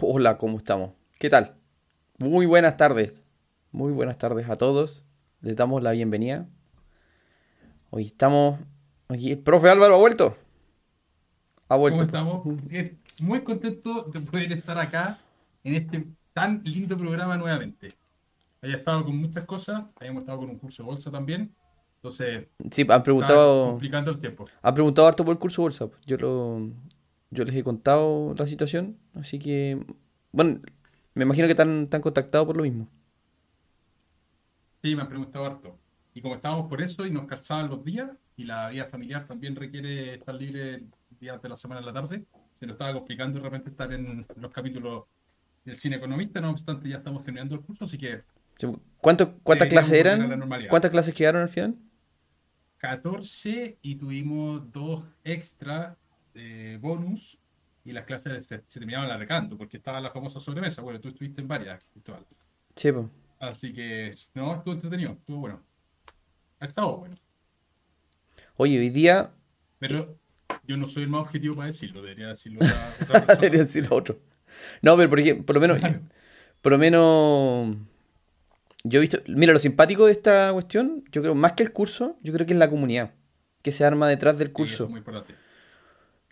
Hola, ¿cómo estamos? ¿Qué tal? Muy buenas tardes. Muy buenas tardes a todos. Les damos la bienvenida. Hoy estamos. El profe Álvaro ha vuelto. Ha vuelto. ¿Cómo estamos? Muy contento de poder estar acá en este tan lindo programa nuevamente. Haya estado con muchas cosas, hayamos estado con un curso de bolsa también. Entonces, sí, han preguntado. Complicando el tiempo. Han preguntado harto por el curso de bolsa. Yo lo, yo les he contado la situación, así que. Bueno, me imagino que están, están contactados por lo mismo. Sí, me han preguntado harto. Y como estábamos por eso y nos calzaban los días, y la vida familiar también requiere estar libre días de la semana en la tarde, se nos estaba complicando de repente estar en los capítulos del cine economista, no obstante ya estamos terminando el curso, así que... ¿Cuánto, ¿Cuántas clases eran? ¿Cuántas clases quedaron al final? 14 y tuvimos dos extra de bonus y las clases se, terminaban alargando porque estaba la famosa sobremesa. Bueno, tú estuviste en varias, Cristóbal. Sí, pues. Así que, no, estuvo entretenido, estuvo bueno. Ha estado bueno. Oye, hoy día. Pero yo no soy el más objetivo para decirlo, debería decirlo otra, persona. debería decirlo otro. No, pero por, por lo menos. Por lo menos. Yo he visto. Mira, lo simpático de esta cuestión, yo creo, más que el curso, yo creo que es la comunidad que se arma detrás del curso. eso es muy importante.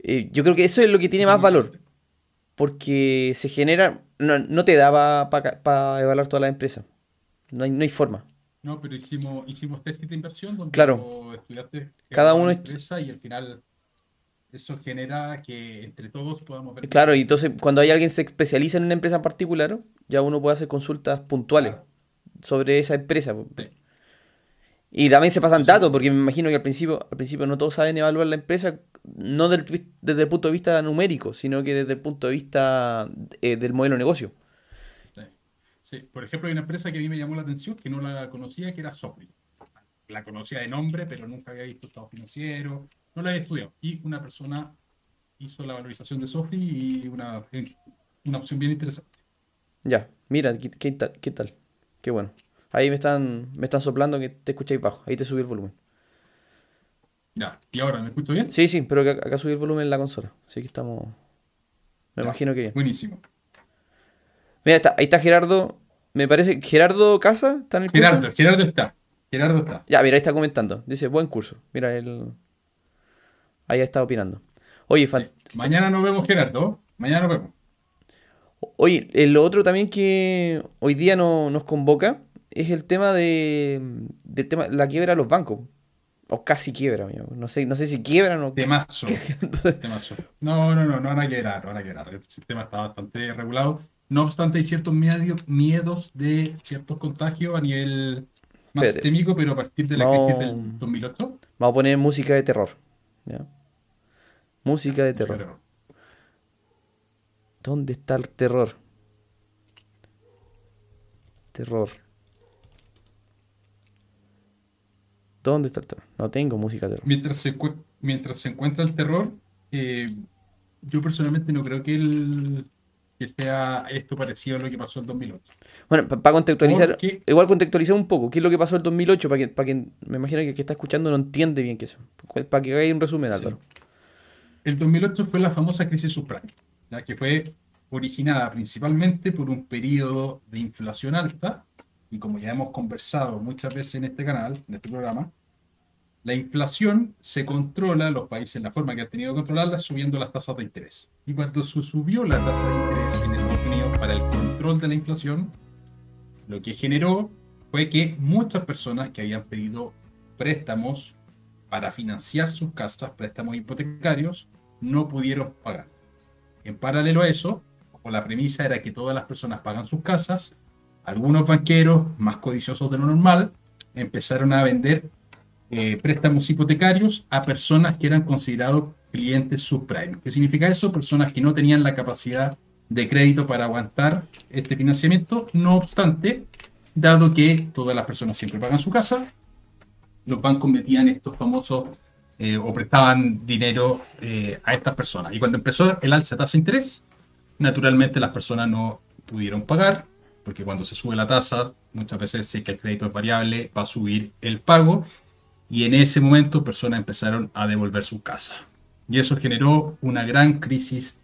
Eh, yo creo que eso es lo que tiene más valor. Porque se genera. No, te da para evaluar toda la empresa. No hay, no hay forma. No, pero hicimos, hicimos test de inversión donde claro. estudiantes cada uno empresa y al final eso genera que entre todos podamos ver. Claro, y entonces cuando hay alguien que se especializa en una empresa en particular, ya uno puede hacer consultas puntuales sobre esa empresa. Y también se pasan datos, porque me imagino que al principio, al principio no todos saben evaluar la empresa, no desde el punto de vista numérico, sino que desde el punto de vista eh, del modelo de negocio. Sí. por ejemplo, hay una empresa que a mí me llamó la atención, que no la conocía, que era Sofri. La conocía de nombre, pero nunca había visto estado financiero, no la había estudiado. Y una persona hizo la valorización de Sofri y una, una opción bien interesante. Ya, mira, ¿qué, tal? ¿Qué tal? Qué bueno. Ahí me están, me están soplando que te escucháis bajo. Ahí te subí el volumen. Ya, ¿y ahora me escucho bien? Sí, sí, pero acá, subí el volumen en la consola. Así que estamos. Me imagino que Buenísimo. Mira, está, ahí está Gerardo. Me parece. ¿Gerardo Casa? ¿Está en el curso? Gerardo, Gerardo está. Gerardo está. Ya, mira, ahí está comentando. Dice, buen curso. Mira, él. Ahí está opinando. Oye, Mañana nos vemos, Gerardo. Mañana nos vemos. Oye, lo otro también que hoy día no, nos convoca es el tema de del tema, la quiebra de los bancos. O casi quiebra, amigo. No sé, no sé si quiebran o. Temazo. Temazo. No, no, no, no van a quebrar, no van a quebrar. El sistema está bastante regulado. No obstante, hay ciertos miedos de ciertos contagios a nivel más sistémico, pero a partir de la crisis del 2008. Vamos a poner música de terror. Música de terror. ¿Dónde está el terror? Terror. ¿Dónde está el terror? No tengo música de terror. Mientras se, mientras se encuentra el terror, eh, yo personalmente no creo que, el, que sea esto parecido a lo que pasó en 2008. Bueno, para contextualizar, igual contextualizar un poco, ¿qué es lo que pasó en 2008? Para que, que me imagino que el que está escuchando no entiende bien qué es. Para que haga un resumen, Álvaro. El 2008 fue la famosa crisis subprime, ya que fue originada principalmente por un periodo de inflación alta y como ya hemos conversado muchas veces en este canal, en este programa, la inflación se controla en los países en la forma que han tenido que controlarla subiendo las tasas de interés. Y cuando se subió la tasa de interés en Estados Unidos para el control de la inflación, lo que generó fue que muchas personas que habían pedido préstamos para financiar sus casas, préstamos hipotecarios, no pudieron pagar. En paralelo a eso, como la premisa era que todas las personas pagan sus casas, algunos banqueros más codiciosos de lo normal empezaron a vender eh, préstamos hipotecarios a personas que eran considerados clientes subprime. ¿Qué significa eso? Personas que no tenían la capacidad de crédito para aguantar este financiamiento. No obstante, dado que todas las personas siempre pagan su casa, los bancos metían estos famosos eh, o prestaban dinero eh, a estas personas. Y cuando empezó el alza de tasa de interés, naturalmente las personas no pudieron pagar, porque cuando se sube la tasa, muchas veces si que el crédito es variable, va a subir el pago, y en ese momento personas empezaron a devolver su casa. Y eso generó una gran crisis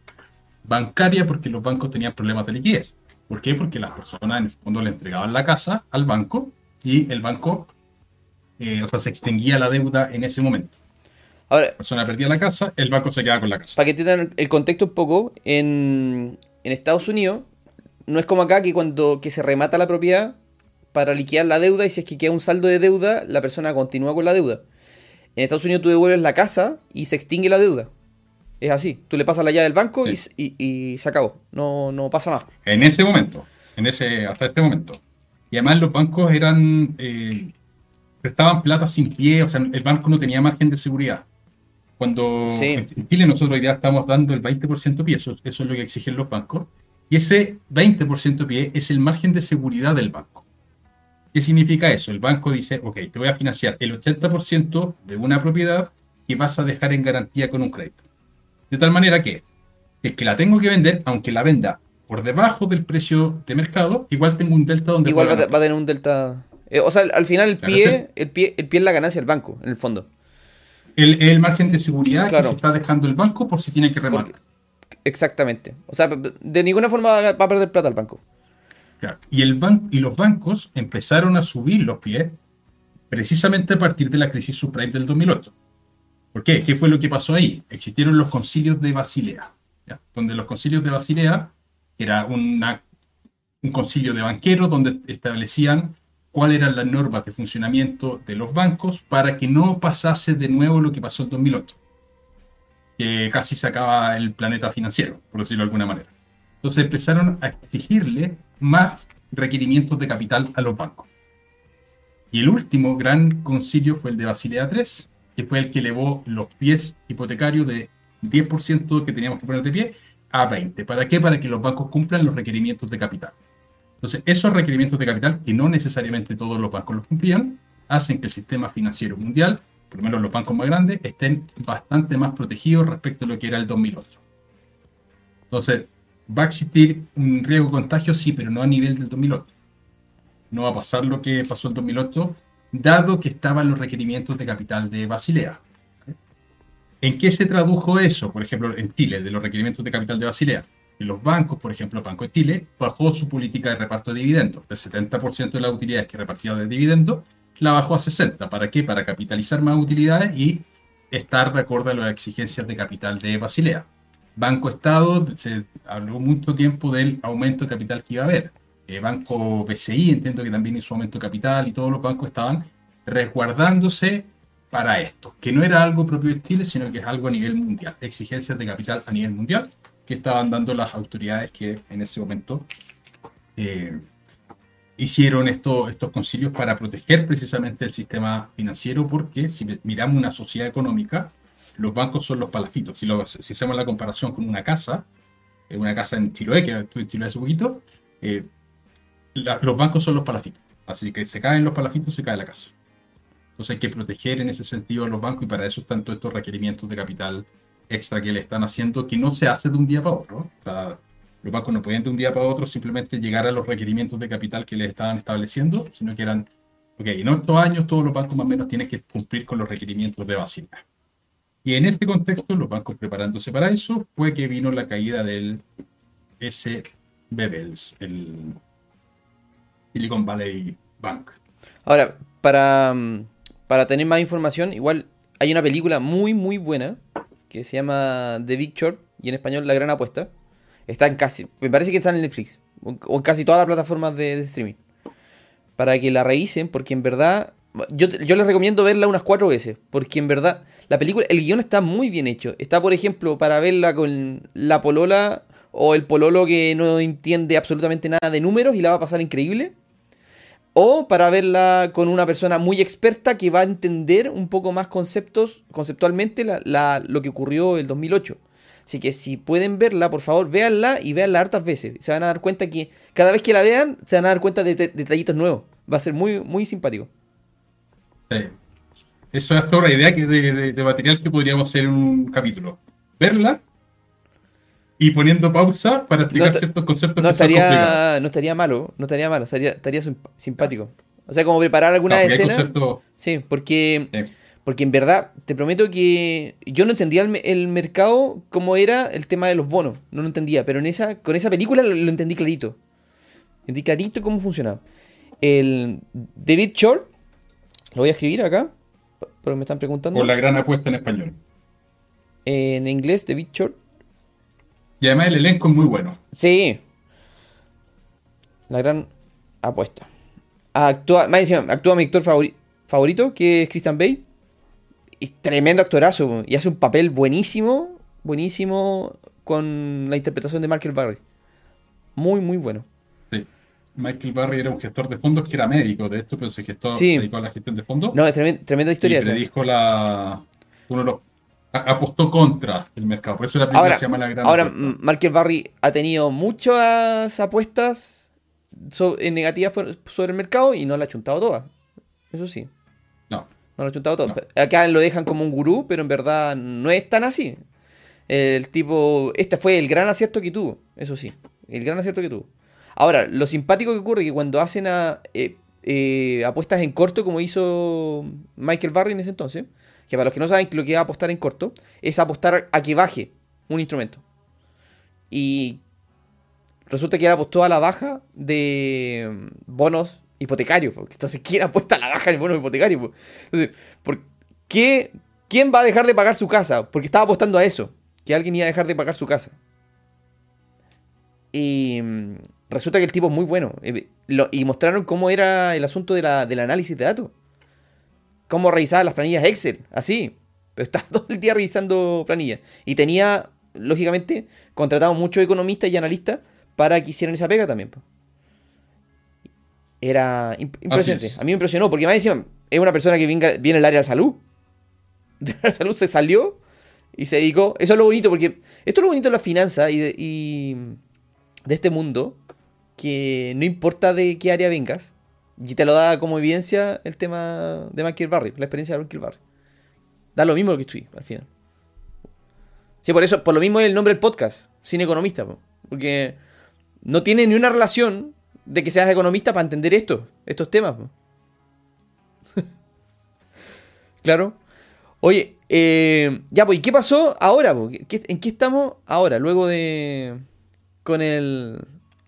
bancaria porque los bancos tenían problemas de liquidez. ¿Por qué? Porque las personas en el fondo le entregaban la casa al banco y el banco, eh, o sea, se extinguía la deuda en ese momento. Ahora, la persona perdía la casa, el banco se quedaba con la casa. Para que tengan el contexto un poco, en, en Estados Unidos no es como acá que cuando que se remata la propiedad para liquidar la deuda y si es que queda un saldo de deuda, la persona continúa con la deuda. En Estados Unidos tú devuelves la casa y se extingue la deuda. Es así. Tú le pasas la llave del banco y, se acabó. No, no pasa más. En ese momento. En ese, hasta este momento. Y además los bancos eran. Eh, prestaban plata sin pie. O sea, el banco no tenía margen de seguridad. Cuando en Chile nosotros hoy día estamos dando el 20% pie, eso, eso es lo que exigen los bancos. Y ese 20% pie es el margen de seguridad del banco. ¿Qué significa eso? El banco dice, ok, te voy a financiar el 80% de una propiedad que vas a dejar en garantía con un crédito. De tal manera que el que la tengo que vender, aunque la venda por debajo del precio de mercado, igual tengo un delta donde... Igual va, a tener un delta... Eh, o sea, al final el pie, el pie, el pie es la ganancia del banco, en el fondo. El, el margen de seguridad que se está dejando el banco por si tiene que rematar. Exactamente. O sea, de ninguna forma va a perder plata el banco. Y, el y los bancos empezaron a subir los pies precisamente a partir de la crisis subprime del 2008. ¿Por qué? ¿Qué fue lo que pasó ahí? Existieron los concilios de Basilea, donde los concilios de Basilea era un concilio de banqueros donde establecían cuáles eran las normas de funcionamiento de los bancos para que no pasase de nuevo lo que pasó en 2008, que casi se acaba el planeta financiero, por decirlo de alguna manera. Entonces empezaron a exigirle más requerimientos de capital a los bancos. Y el último gran concilio fue el de Basilea III, que fue el que elevó los pies hipotecarios de 10% que teníamos que poner de pie a 20%. ¿Para qué? Para que los bancos cumplan los requerimientos de capital. Entonces, esos requerimientos de capital, que no necesariamente todos los bancos los cumplían, hacen que el sistema financiero mundial, por lo menos los bancos más grandes, estén bastante más protegidos respecto a lo que era el 2008. Entonces, va a existir un riesgo de contagio, sí, pero no a nivel del 2008. No va a pasar lo que pasó en 2008, dado que estaban los requerimientos de capital de Basilea. ¿En qué se tradujo eso? Por ejemplo, en Chile, de los requerimientos de capital de Basilea. En los bancos, por ejemplo, el Banco de Chile bajó su política de reparto de dividendos. Del 70% de las utilidades que repartía de dividendos, la bajó a 60%. ¿Para qué? Para capitalizar más utilidades y estar de acuerdo a las exigencias de capital de Basilea. Banco Estado, se habló mucho tiempo del aumento de capital que iba a haber. Eh, Banco PCI, entiendo que también hizo aumento de capital y todos los bancos estaban resguardándose para esto, que no era algo propio de Chile, sino que es algo a nivel mundial, exigencias de capital a nivel mundial que estaban dando las autoridades que en ese momento eh, hicieron estos concilios para proteger precisamente el sistema financiero, porque si miramos una sociedad económica, los bancos son los palafitos. Si, si hacemos la comparación con una casa, eh, una casa en Chiloé, que estuve en Chiloé hace poquito, eh, los bancos son los palafitos. Así que se caen los palafitos, se cae la casa. Entonces hay que proteger en ese sentido a los bancos y para eso están todos estos requerimientos de capital extra que le están haciendo, que no se hace de un día para otro. Los bancos no pueden de un día para otro simplemente llegar a los requerimientos de capital que les estaban estableciendo, sino que eran, ok, en otros años todos los bancos más o menos tienen que cumplir con los requerimientos de básica. Y en este contexto, los bancos preparándose para eso, fue que vino la caída del SBBELS, el Silicon Valley Bank. Ahora, para, para tener más información, igual hay una película muy, muy buena que se llama The Big Short y en español La Gran Apuesta. Está en casi, me parece que está en Netflix o en casi todas las plataformas de, streaming. Para que la revisen, porque en verdad yo, yo les recomiendo verla unas cuatro veces, porque en verdad la película, el guion está muy bien hecho. Está, por ejemplo, para verla con la polola o el pololo que no entiende absolutamente nada de números y la va a pasar increíble. O para verla con una persona muy experta que va a entender un poco más conceptos, conceptualmente lo que ocurrió el 2008. Así que si pueden verla, por favor, véanla y véanla hartas veces. Se van a dar cuenta que cada vez que la vean, se van a dar cuenta de, de detallitos nuevos. Va a ser muy, muy simpático. Eso es toda la idea que de, material que podríamos hacer en un capítulo. Verla y poniendo pausa para explicar ciertos conceptos no estaría, No estaría malo, no estaría malo, estaría, simpático. O sea, como preparar alguna escena. Sí, porque, Porque en verdad, te prometo que yo no entendía el, mercado como era el tema de los bonos. No lo entendía, pero en esa, con esa película lo, entendí clarito. Entendí clarito cómo funcionaba. El David Shore, lo voy a escribir acá, porque me están preguntando. Por la gran apuesta en español. En inglés, David Shore. Y además el elenco es muy bueno. Sí. La gran apuesta. Actúa, más actúa mi actor favorito, que es Christian Bale y tremendo actorazo. Y hace un papel buenísimo, buenísimo con la interpretación de Michael Barry. Muy, muy bueno. Sí. Michael Barry era un gestor de fondos que era médico, de esto, pero se, gestó, se dedicó a la gestión de fondos. No, es tremenda, historia. Y le dijo la. Uno lo, apostó contra el mercado. Por eso la película ahora, se llama La Gran Ahora, Michael Barry ha tenido muchas apuestas negativas sobre el mercado y no la ha chuntado todas. Eso sí. No. Lo chuntado todo. Acá lo dejan como un gurú, pero en verdad no es tan así. El tipo, este fue el gran acierto que tuvo, eso sí, el gran acierto que tuvo. Ahora, lo simpático que ocurre es que cuando hacen a, eh, eh, apuestas en corto, como hizo Michael Barry en ese entonces, que para los que no saben lo que es apostar en corto, es apostar a que baje un instrumento. Y resulta que él apostó a la baja de bonos hipotecario. Entonces, ¿quién apuesta la baja en el bono hipotecario? ¿por qué? ¿quién va a dejar de pagar su casa? Porque estaba apostando a eso, que alguien iba a dejar de pagar su casa. Y mm, resulta que el tipo es muy bueno. Eh, y mostraron cómo era el asunto de la, del análisis de datos. Cómo revisaba las planillas Excel, así. Pero estaba todo el día revisando planillas. Y tenía, lógicamente, contratado muchos economistas y analistas para que hicieran esa pega también. Era impresionante. A mí me impresionó, porque más encima es una persona que viene, viene del área de salud. De la salud se salió y se dedicó. Eso es lo bonito, porque esto es lo bonito de la finanza y de, y de este mundo, que no importa de qué área vengas, y te lo da como evidencia el tema de Michael Barry, la experiencia de Michael Barry. Da lo mismo lo que estoy, al final. Sí, por eso, por lo mismo es el nombre del podcast, Sin Economista, porque no tiene ni una relación de que seas economista para entender esto, estos temas. claro. Oye, eh, ya, pues, ¿y qué pasó ahora? ¿En qué estamos ahora? Luego de. Con el.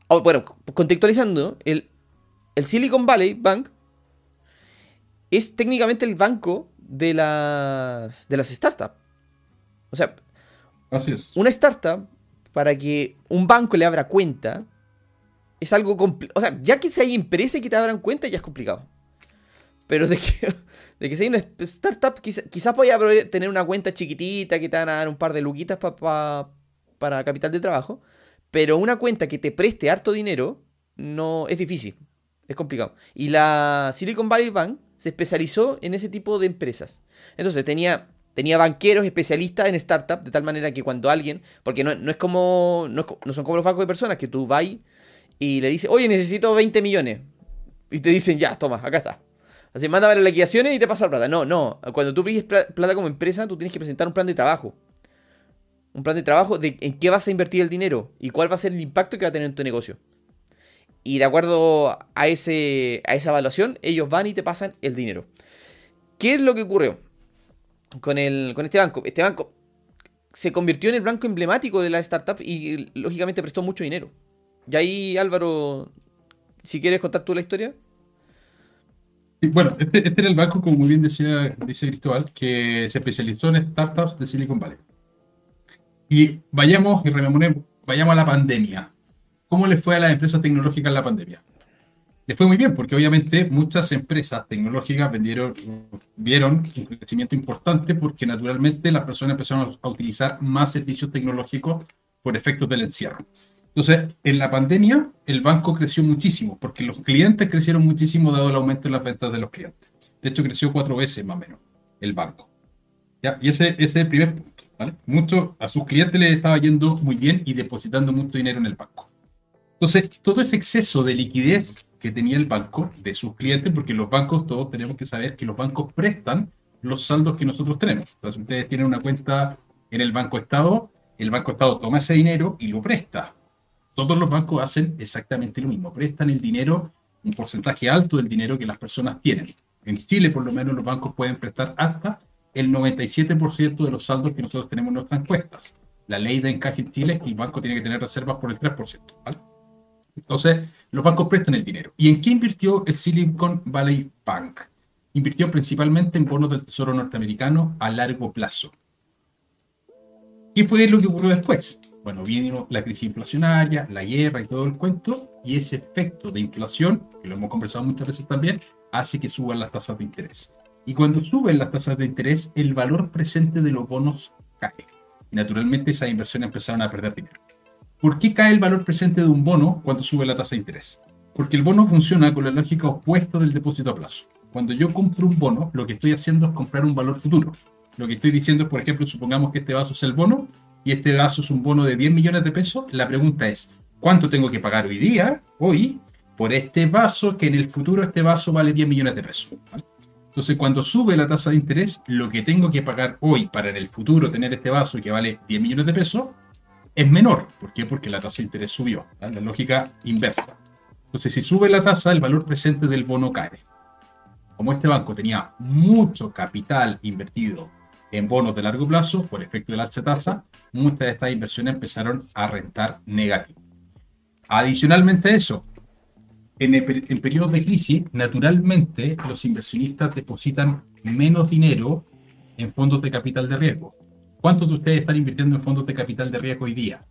Oh, bueno, contextualizando, el, el Silicon Valley Bank es técnicamente el banco de las, de las startups. O sea, Así es. una startup, para que un banco le abra cuenta, es algo complicado. O sea, ya que si hay empresas que te abran cuenta, ya es complicado. Pero de que, de que si hay una startup, quizás quizá tener una cuenta chiquitita que te van a dar un par de luquitas para capital de trabajo. Pero una cuenta que te preste harto dinero, no es difícil. Es complicado. Y la Silicon Valley Bank se especializó en ese tipo de empresas. Entonces tenía, tenía banqueros especialistas en startup, de tal manera que cuando alguien, porque no, es como, no, no, son como los bancos de personas, que tú vas y le dice, oye, necesito 20 millones. Y te dicen, ya, toma, acá está. Así, manda las liquidaciones y te pasa la plata. No, no. Cuando tú pides plata como empresa, tú tienes que presentar un plan de trabajo. Un plan de trabajo de en qué vas a invertir el dinero y cuál va a ser el impacto que va a tener en tu negocio. Y de acuerdo a, ese, a esa evaluación, ellos van y te pasan el dinero. ¿Qué es lo que ocurrió con, el, con este banco? Este banco se convirtió en el banco emblemático de la startup y lógicamente prestó mucho dinero. Y ahí, Álvaro, si quieres contar tú la historia. bueno, este, este, era el banco, como muy bien decía, dice Cristóbal, que se especializó en startups de Silicon Valley. Y vayamos y rememoremos, vayamos a la pandemia. ¿Cómo le fue a las empresas tecnológicas en la pandemia? Les fue muy bien, porque obviamente muchas empresas tecnológicas vendieron, vieron un crecimiento importante porque naturalmente las personas empezaron a utilizar más servicios tecnológicos por efectos del encierro. Entonces, en la pandemia, el banco creció muchísimo, porque los clientes crecieron muchísimo dado el aumento en las ventas de los clientes. De hecho, creció cuatro veces más o menos el banco. ¿Ya? Y ese, ese es el primer punto. ¿vale? Mucho, a sus clientes les estaba yendo muy bien y depositando mucho dinero en el banco. Entonces, todo ese exceso de liquidez que tenía el banco de sus clientes, porque los bancos, todos tenemos que saber que los bancos prestan los saldos que nosotros tenemos. Entonces, ustedes tienen una cuenta en el Banco Estado, el Banco Estado toma ese dinero y lo presta todos los bancos hacen exactamente lo mismo, prestan el dinero, un porcentaje alto del dinero que las personas tienen. En Chile, por lo menos, los bancos pueden prestar hasta el 97% de los saldos que nosotros tenemos en nuestras encuestas. La ley de encaje en Chile es que el banco tiene que tener reservas por el 3%. ¿vale? Entonces, los bancos prestan el dinero. ¿Y en qué invirtió el Silicon Valley Bank? Invirtió principalmente en bonos del Tesoro norteamericano a largo plazo. ¿Qué fue lo que ocurrió después? Bueno, vino la crisis inflacionaria, la guerra y todo el cuento, y ese efecto de inflación, que lo hemos conversado muchas veces también, hace que suban las tasas de interés. Y cuando suben las tasas de interés, el valor presente de los bonos cae. Y naturalmente esas inversiones empezaron a perder dinero. ¿Por qué cae el valor presente de un bono cuando sube la tasa de interés? Porque el bono funciona con la lógica opuesta del depósito a plazo. Cuando yo compro un bono, lo que estoy haciendo es comprar un valor futuro. Lo que estoy diciendo es, por ejemplo, supongamos que este vaso es el bono y este vaso es un bono de 10 millones de pesos. La pregunta es, ¿cuánto tengo que pagar hoy día, hoy, por este vaso que en el futuro este vaso vale 10 millones de pesos? Entonces, cuando sube la tasa de interés, lo que tengo que pagar hoy para en el futuro tener este vaso que vale 10 millones de pesos es menor. ¿Por qué? Porque la tasa de interés subió. La lógica inversa. Entonces, si sube la tasa, el valor presente del bono cae. Como este banco tenía mucho capital invertido en bonos de largo plazo, por efecto de la alta tasa, muchas de estas inversiones empezaron a rentar negativo. Adicionalmente a eso, en, en periodos de crisis, naturalmente los inversionistas depositan menos dinero en fondos de capital de riesgo. ¿Cuántos de ustedes están invirtiendo en fondos de capital de riesgo hoy día?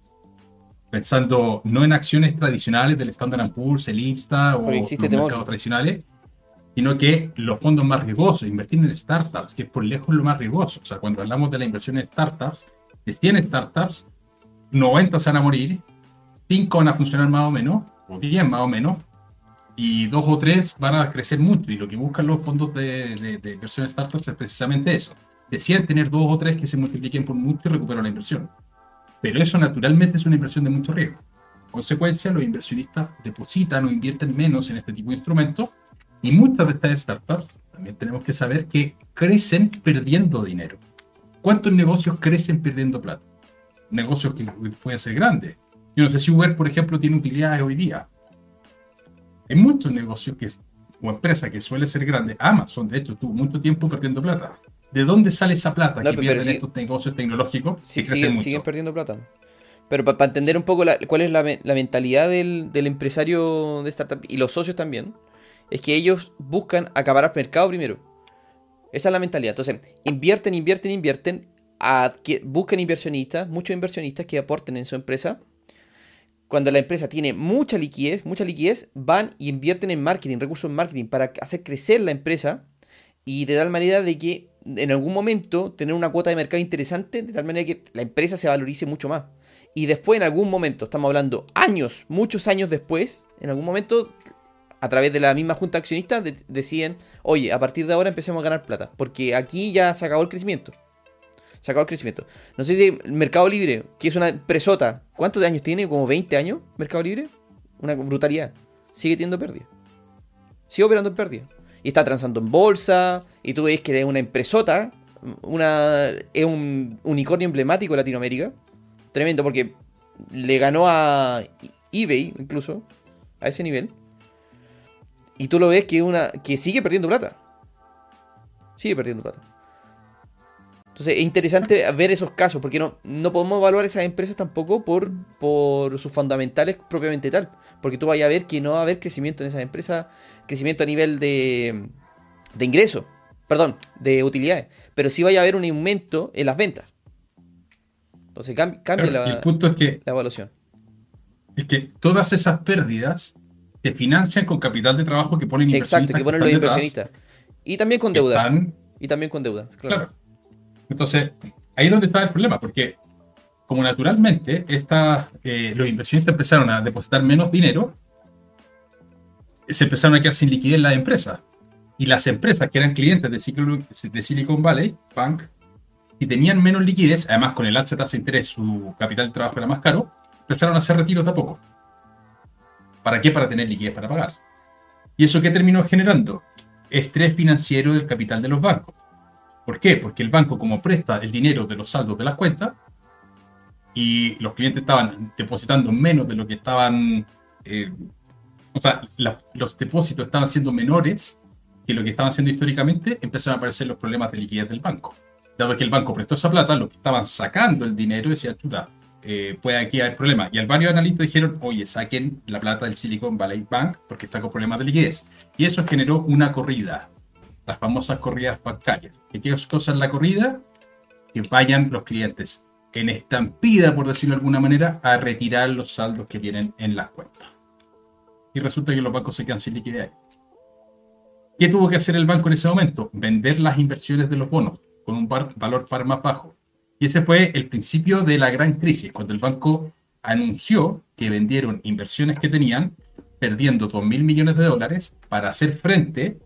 Pensando no en acciones tradicionales del Standard Poor's, el IPSA o los mercados tradicionales, sino que los fondos más riesgosos, invertir en startups, que es por lejos lo más riesgoso. O sea, cuando hablamos de la inversión en startups, de 100 startups, 90 se van a morir, 5 van a funcionar más o menos, o 10 más o menos, y 2 o 3 van a crecer mucho. Y lo que buscan los fondos de, de, de inversión en startups es precisamente eso decían tener dos o tres que se multipliquen por mucho y recuperar la inversión. Pero eso naturalmente es una inversión de mucho riesgo. consecuencia, los inversionistas depositan o invierten menos en este tipo de instrumentos y muchas de estas startups también tenemos que saber que crecen perdiendo dinero. ¿Cuántos negocios crecen perdiendo plata? Negocios que pueden ser grandes. Yo no sé si Uber, por ejemplo, tiene utilidades hoy día. Hay muchos negocios que, o empresas que suelen ser grandes. Amazon, de hecho, tuvo mucho tiempo perdiendo plata. ¿De dónde sale esa plata que pierden estos negocios tecnológicos? Sí, siguen, perdiendo plata. Pero para entender un poco cuál es la, mentalidad del, empresario de startup y los socios también, es que ellos buscan acabar al mercado primero. Esa es la mentalidad. Entonces, invierten, invierten, invierten, buscan inversionistas, muchos inversionistas que aporten en su empresa. Cuando la empresa tiene mucha liquidez, mucha liquidez, van y invierten en marketing, recursos en marketing, para hacer crecer la empresa y de tal manera de que en algún momento tener una cuota de mercado interesante, de tal manera que la empresa se valorice mucho más. Y después, en algún momento, estamos hablando años, muchos años después, en algún momento, a través de la misma junta accionista, deciden, oye, a partir de ahora empecemos a ganar plata, porque aquí ya se acabó el crecimiento. Se acabó el crecimiento. No sé si Mercado Libre, que es una empresota, ¿cuántos años tiene? ¿Como 20 años Mercado Libre? Una brutalidad. Sigue teniendo pérdida. Sigue operando en pérdida y está transando en bolsa, y tú ves que es una empresota, una, es un unicornio emblemático de Latinoamérica. Tremendo, porque le ganó a eBay, incluso, a ese nivel. Y tú lo ves que, una, que sigue perdiendo plata. Sigue perdiendo plata. Entonces es interesante ver esos casos, porque no, no podemos evaluar esas empresas tampoco por, por sus fundamentales propiamente tal. Porque tú vayas a ver que no va a haber crecimiento en esas empresas, crecimiento a nivel de, de ingresos, perdón, de utilidades. Pero sí vaya a haber un aumento en las ventas. Entonces cambia, la, el punto es que, la evaluación. Es que todas esas pérdidas se financian con capital de trabajo que ponen inversionistas. Exacto, que ponen los inversionistas. Y también con deuda. y también con deuda, claro. Entonces, ahí es donde está el problema, porque como naturalmente esta, eh, los inversionistas empezaron a depositar menos dinero, se empezaron a quedar sin liquidez en las empresas. Y las empresas que eran clientes de, de Silicon Valley Bank y tenían menos liquidez, además con el alza de tasa de interés su capital de trabajo era más caro, empezaron a hacer retiros de a poco. ¿Para qué? Para tener liquidez para pagar. ¿Y eso qué terminó generando? Estrés financiero del capital de los bancos. ¿Por qué? Porque el banco, como presta el dinero de los saldos de las cuentas, y los clientes estaban depositando menos de lo que estaban, eh, o sea, los depósitos estaban siendo menores que lo que estaban haciendo históricamente, empezaron a aparecer los problemas de liquidez del banco. dado que el banco prestó esa plata, los que estaban sacando el dinero decían, chuta, eh, puede aquí haber problemas. Y al varios analistas dijeron, oye, saquen la plata del Silicon Valley Bank porque está con problemas de liquidez. Y eso generó una corrida, las famosas corridas bancarias. ¿Y qué cosa es la corrida? Que vayan los clientes en estampida, por decirlo de alguna manera, a retirar los saldos que tienen en las cuentas. Y resulta que los bancos se quedan sin liquidez. ¿Qué tuvo que hacer el banco en ese momento? Vender las inversiones de los bonos con un valor par más bajo. Y ese fue el principio de la gran crisis, cuando el banco anunció que vendieron inversiones que tenían, perdiendo 2 mil millones de dólares para hacer frente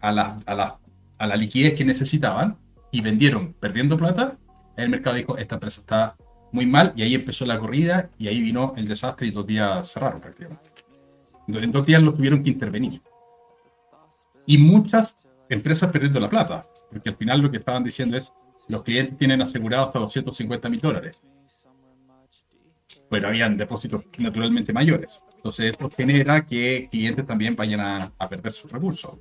a la, a, la, a la liquidez que necesitaban y vendieron perdiendo plata el mercado dijo, esta empresa está muy mal, y ahí empezó la corrida, y ahí vino el desastre, y dos días cerraron prácticamente. En dos días lo tuvieron que intervenir. Y muchas empresas perdiendo la plata, porque al final lo que estaban diciendo es, los clientes tienen asegurado hasta 250 mil dólares. Pero habían depósitos naturalmente mayores. Entonces esto genera que clientes también vayan a, a perder sus recursos.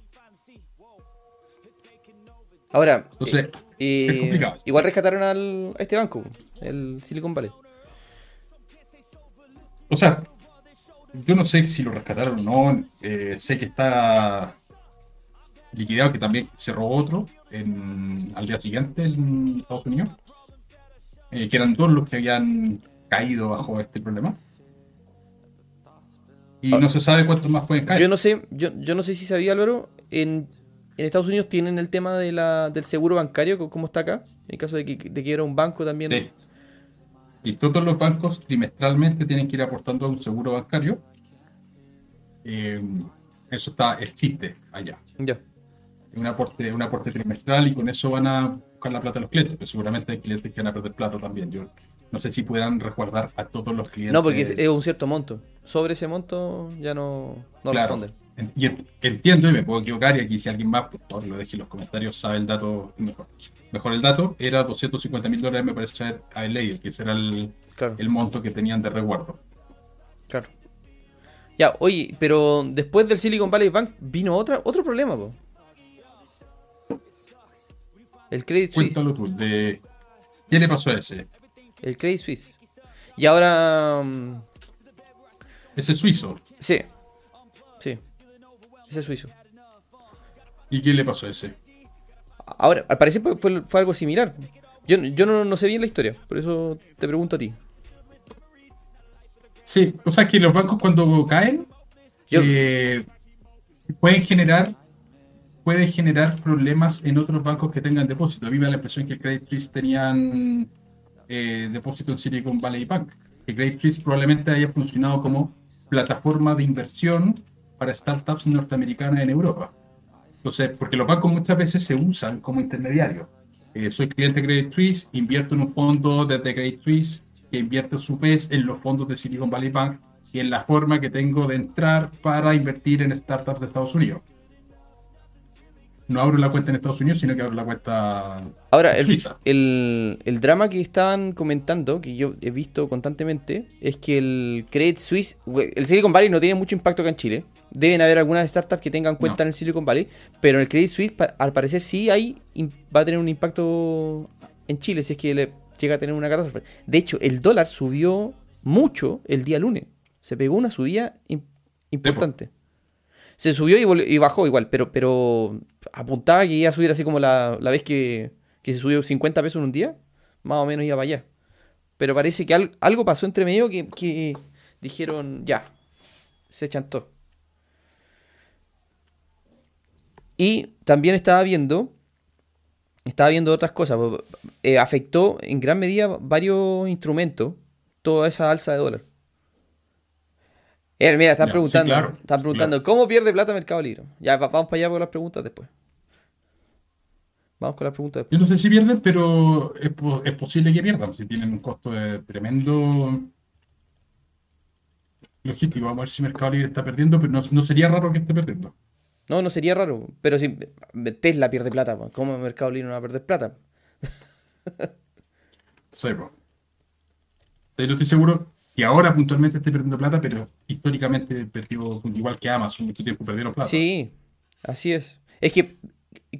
Ahora, Entonces, eh, igual rescataron al, a este banco, el Silicon Valley. O sea, yo no sé si lo rescataron o no. Eh, sé que está liquidado, que también se robó otro al día siguiente en Estados Unidos. Eh, que eran todos los que habían caído bajo este problema. Y ah. no se sabe cuántos más pueden caer. Yo no sé, yo, yo no sé si sabía, Álvaro, en en Estados Unidos tienen el tema de la, del seguro bancario, como está acá, en caso de que, de era un banco también. Sí. Y todos los bancos trimestralmente tienen que ir aportando a un seguro bancario. Eh, eso está, existe allá. Ya. Un aporte, un aporte trimestral y con eso van a buscar la plata de los clientes, pero seguramente hay clientes que van a perder plata también. Yo no sé si puedan resguardar a todos los clientes. No, porque es, un cierto monto. Sobre ese monto ya no, no claro. responden. Y entiendo y me puedo equivocar, y aquí si alguien más, por favor, lo deje en los comentarios, sabe el dato mejor. Mejor el dato, era 250 mil dólares, me parece ser a ley, que ese era el, el monto que tenían de resguardo. Claro. Ya, oye, pero después del Silicon Valley Bank vino otra, otro problema, po. El Credit Suisse. Cuéntalo tú, de... ¿qué le pasó a ese? El Credit Suisse. Y ahora... Mm, ese suizo. Sí, sí. Ese suizo. ¿Y qué le pasó a ese? Ahora, al parecer fue, algo similar. Yo, yo no, sé bien la historia, por eso te pregunto a ti. Sí, o sea que los bancos cuando caen eh, pueden generar puede generar problemas en otros bancos que tengan depósito. A mí me da la impresión que Credit Suisse tenían eh, depósito en Silicon Valley Bank. Que Credit Suisse probablemente haya funcionado como plataforma de inversión para startups norteamericanas en Europa. Entonces, porque los bancos muchas veces se usan como intermediarios. Eh, soy cliente de Credit Suisse, invierto en un fondo desde Credit Suisse que invierte su vez en los fondos de Silicon Valley Bank y en la forma que tengo de entrar para invertir en startups de Estados Unidos. No abro la cuenta en Estados Unidos, sino que abro la cuenta Ahora, el, el, el, drama que estaban comentando, que yo he visto constantemente, es que el Credit Suisse, el Silicon Valley no tiene mucho impacto acá en Chile deben haber algunas startups que tengan cuenta en el Silicon Valley, pero en el Credit Suisse al parecer sí hay, va a tener un impacto en Chile si es que le llega a tener una catástrofe. De hecho, el dólar subió mucho el día lunes. Se pegó una subida importante. Se subió y, bajó igual, pero, pero apuntaba que iba a subir así como la, vez que, se subió 50 pesos en un día. Más o menos iba para allá. Pero parece que algo pasó entre medio que, que dijeron, ya, se chantó. Y también estaba viendo, estaba viendo otras cosas. Eh, afectó en gran medida varios instrumentos toda esa alza de dólar. Eh, mira, están preguntando, están preguntando ¿cómo pierde plata Mercado Libre? Ya, vamos para allá con las preguntas después. Vamos con las preguntas después. Yo no sé si pierden, pero es, posible que pierdan. Si tienen un costo de tremendo logístico. Vamos a ver si Mercado Libre está perdiendo, pero no sería raro que esté perdiendo. No, no sería raro. Pero si Tesla pierde plata, ¿cómo Mercado Libre no va a perder plata? sí, bro. No estoy seguro que ahora puntualmente esté perdiendo plata, pero históricamente perdió igual que Amazon, mucho tiempo perdieron plata. Sí, así es. Es que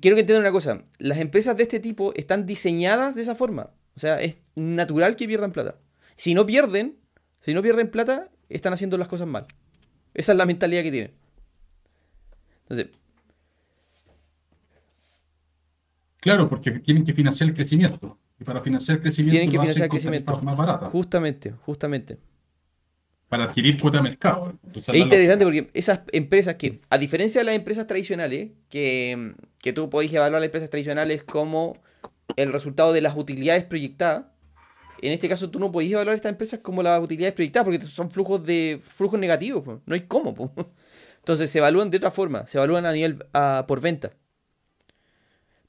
quiero que entiendan una cosa. Las empresas de este tipo están diseñadas de esa forma. O sea, es natural que pierdan plata. Si no pierden, si no pierden plata, están haciendo las cosas mal. Esa es la mentalidad que tienen. Entonces, Claro, porque tienen que financiar el crecimiento. Y para financiar el crecimiento, tienen que financiar el crecimiento. más baratas. Justamente, justamente. Para adquirir cuota de mercado. Entonces, Es interesante porque esas empresas que, a diferencia de las empresas tradicionales, que, que tú podés evaluar las empresas tradicionales como el resultado de las utilidades proyectadas, en este caso tú no podés evaluar estas empresas como las utilidades proyectadas porque son flujos de flujos negativos, po. no hay cómo. po. Entonces se evalúan de otra forma, se evalúan a nivel a- por venta.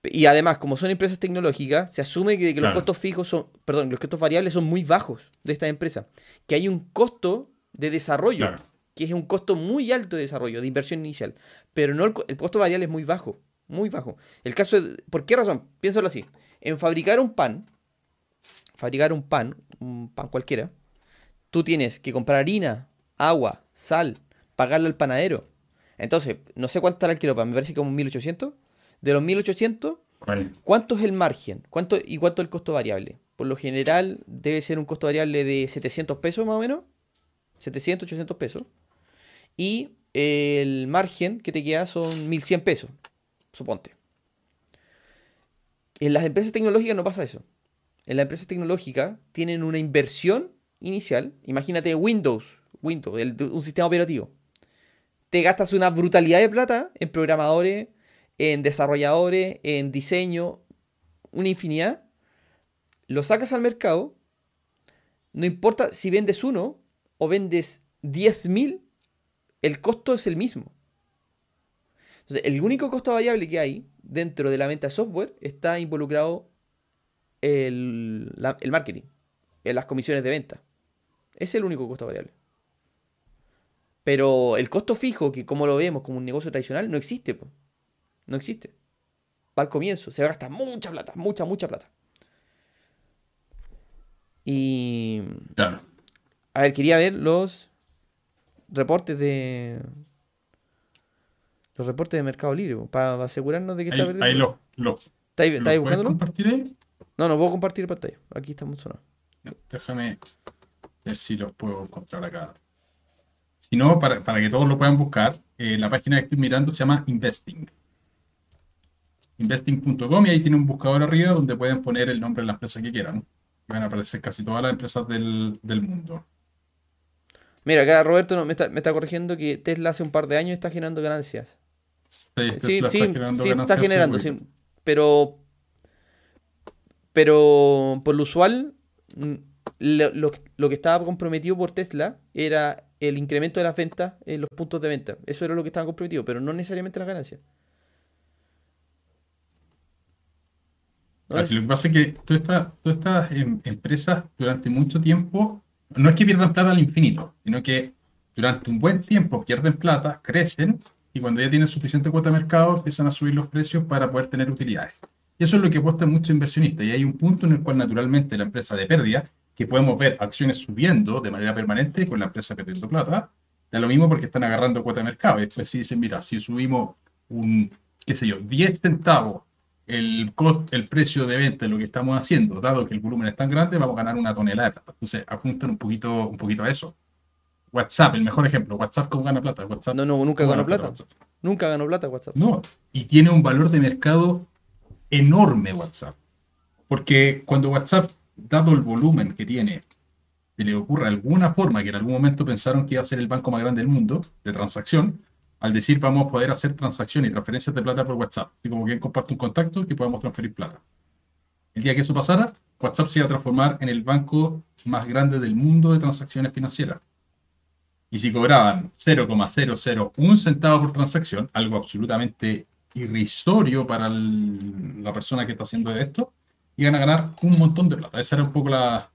Y además, como son empresas tecnológicas, se asume que, que los Claro. costos fijos son, perdón, los costos variables son muy bajos de estas empresas. Que hay un costo de desarrollo Claro. que es un costo muy alto de desarrollo, de inversión inicial. Pero no el, co- el costo variable es muy bajo, muy bajo. El caso de, ¿por qué razón? Piénsalo así. En fabricar un pan, fabricar un pan, un pan cualquiera, tú tienes que comprar harina, agua, sal, pagarle al panadero. Entonces, no sé cuánto estará el kilo pan, me parece como 1800. De los 1800, Vale. ¿Cuánto es el margen? ¿Cuánto, ¿Y cuánto es el costo variable? Por lo general debe ser un costo variable de 700 pesos más o menos. 700, 800 pesos. Y el margen que te queda son 1100 pesos, suponte. En las empresas tecnológicas no pasa eso. En las empresas tecnológicas tienen una inversión inicial. Imagínate Windows, Windows, un sistema operativo. Te gastas una brutalidad de plata en programadores, en desarrolladores, en diseño, una infinidad. Lo sacas al mercado. No importa si vendes uno o vendes 10.000, el costo es el mismo. Entonces, el único costo variable que hay dentro de la venta de software está involucrado el, el marketing, en las comisiones de venta. Es el único costo variable. Pero el costo fijo, que como lo vemos como un negocio tradicional, no existe. No existe. Va al comienzo. Se gasta mucha plata, mucha, mucha plata. Y. Claro. A ver, quería ver los reportes de. Los reportes de Mercado Libre, para asegurarnos de que está Ahí, perdiendo. ahí lo, lo, ¿Está ahí, ¿lo está ahí puedes buscándolo? compartir ahí? No, no puedo compartir pantalla. Aquí estamos sonados. No, déjame ver si los puedo encontrar acá. Si no, para, para que todos lo puedan buscar, eh, la página que estoy mirando se llama Investing. Investing.com y ahí tiene un buscador arriba donde pueden poner el nombre de la empresa que quieran. Van a aparecer casi todas las empresas del, del mundo. Mira, acá Roberto no- me, está, me está corrigiendo que Tesla hace un par de años está generando ganancias. Sí, Sí, sí, está generando sí, está ganancias generando, seguro. sí. Pero. Pero por lo usual, mm, lo, lo- lo que estaba comprometido por Tesla era el incremento de las ventas en los puntos de venta. Eso era lo que estaba comprometido, pero no necesariamente las ganancias. No lo que pasa es que todas estas, em, empresas durante mucho tiempo, no es que pierdan plata al infinito, sino que durante un buen tiempo pierden plata, crecen y cuando ya tienen suficiente cuota de mercado empiezan a subir los precios para poder tener utilidades. Y eso es lo que apuestan muchos inversionistas. Y hay un punto en el cual naturalmente la empresa de pérdida, que podemos ver acciones subiendo de manera permanente con la empresa perdiendo plata, da lo mismo porque están agarrando cuota de mercado. Y después si dicen, mira, si subimos un, qué sé yo, 10 centavos el, cost- el precio de venta de lo que estamos haciendo, dado que el volumen es tan grande, vamos a ganar una tonelada de plata. Entonces, apuntan un poquito, un poquito a eso. WhatsApp, el mejor ejemplo. WhatsApp, ¿cómo gana plata? WhatsApp, no, no, nunca ¿cómo ganó gana plata. Nunca ganó plata WhatsApp. No, y tiene un valor de mercado enorme WhatsApp. Porque cuando WhatsApp, dado el volumen que tiene, se le ocurre alguna forma que en algún momento pensaron que iba a ser el banco más grande del mundo de transacción, al decir vamos a poder hacer transacciones y transferencias de plata por WhatsApp. Así como quien comparte un contacto que podemos transferir plata. El día que eso pasara, WhatsApp se iba a transformar en el banco más grande del mundo de transacciones financieras. Y si cobraban 0,001 centavo por transacción, algo absolutamente irrisorio para la persona que está haciendo esto, iban a ganar un montón de plata. Esa era un poco la,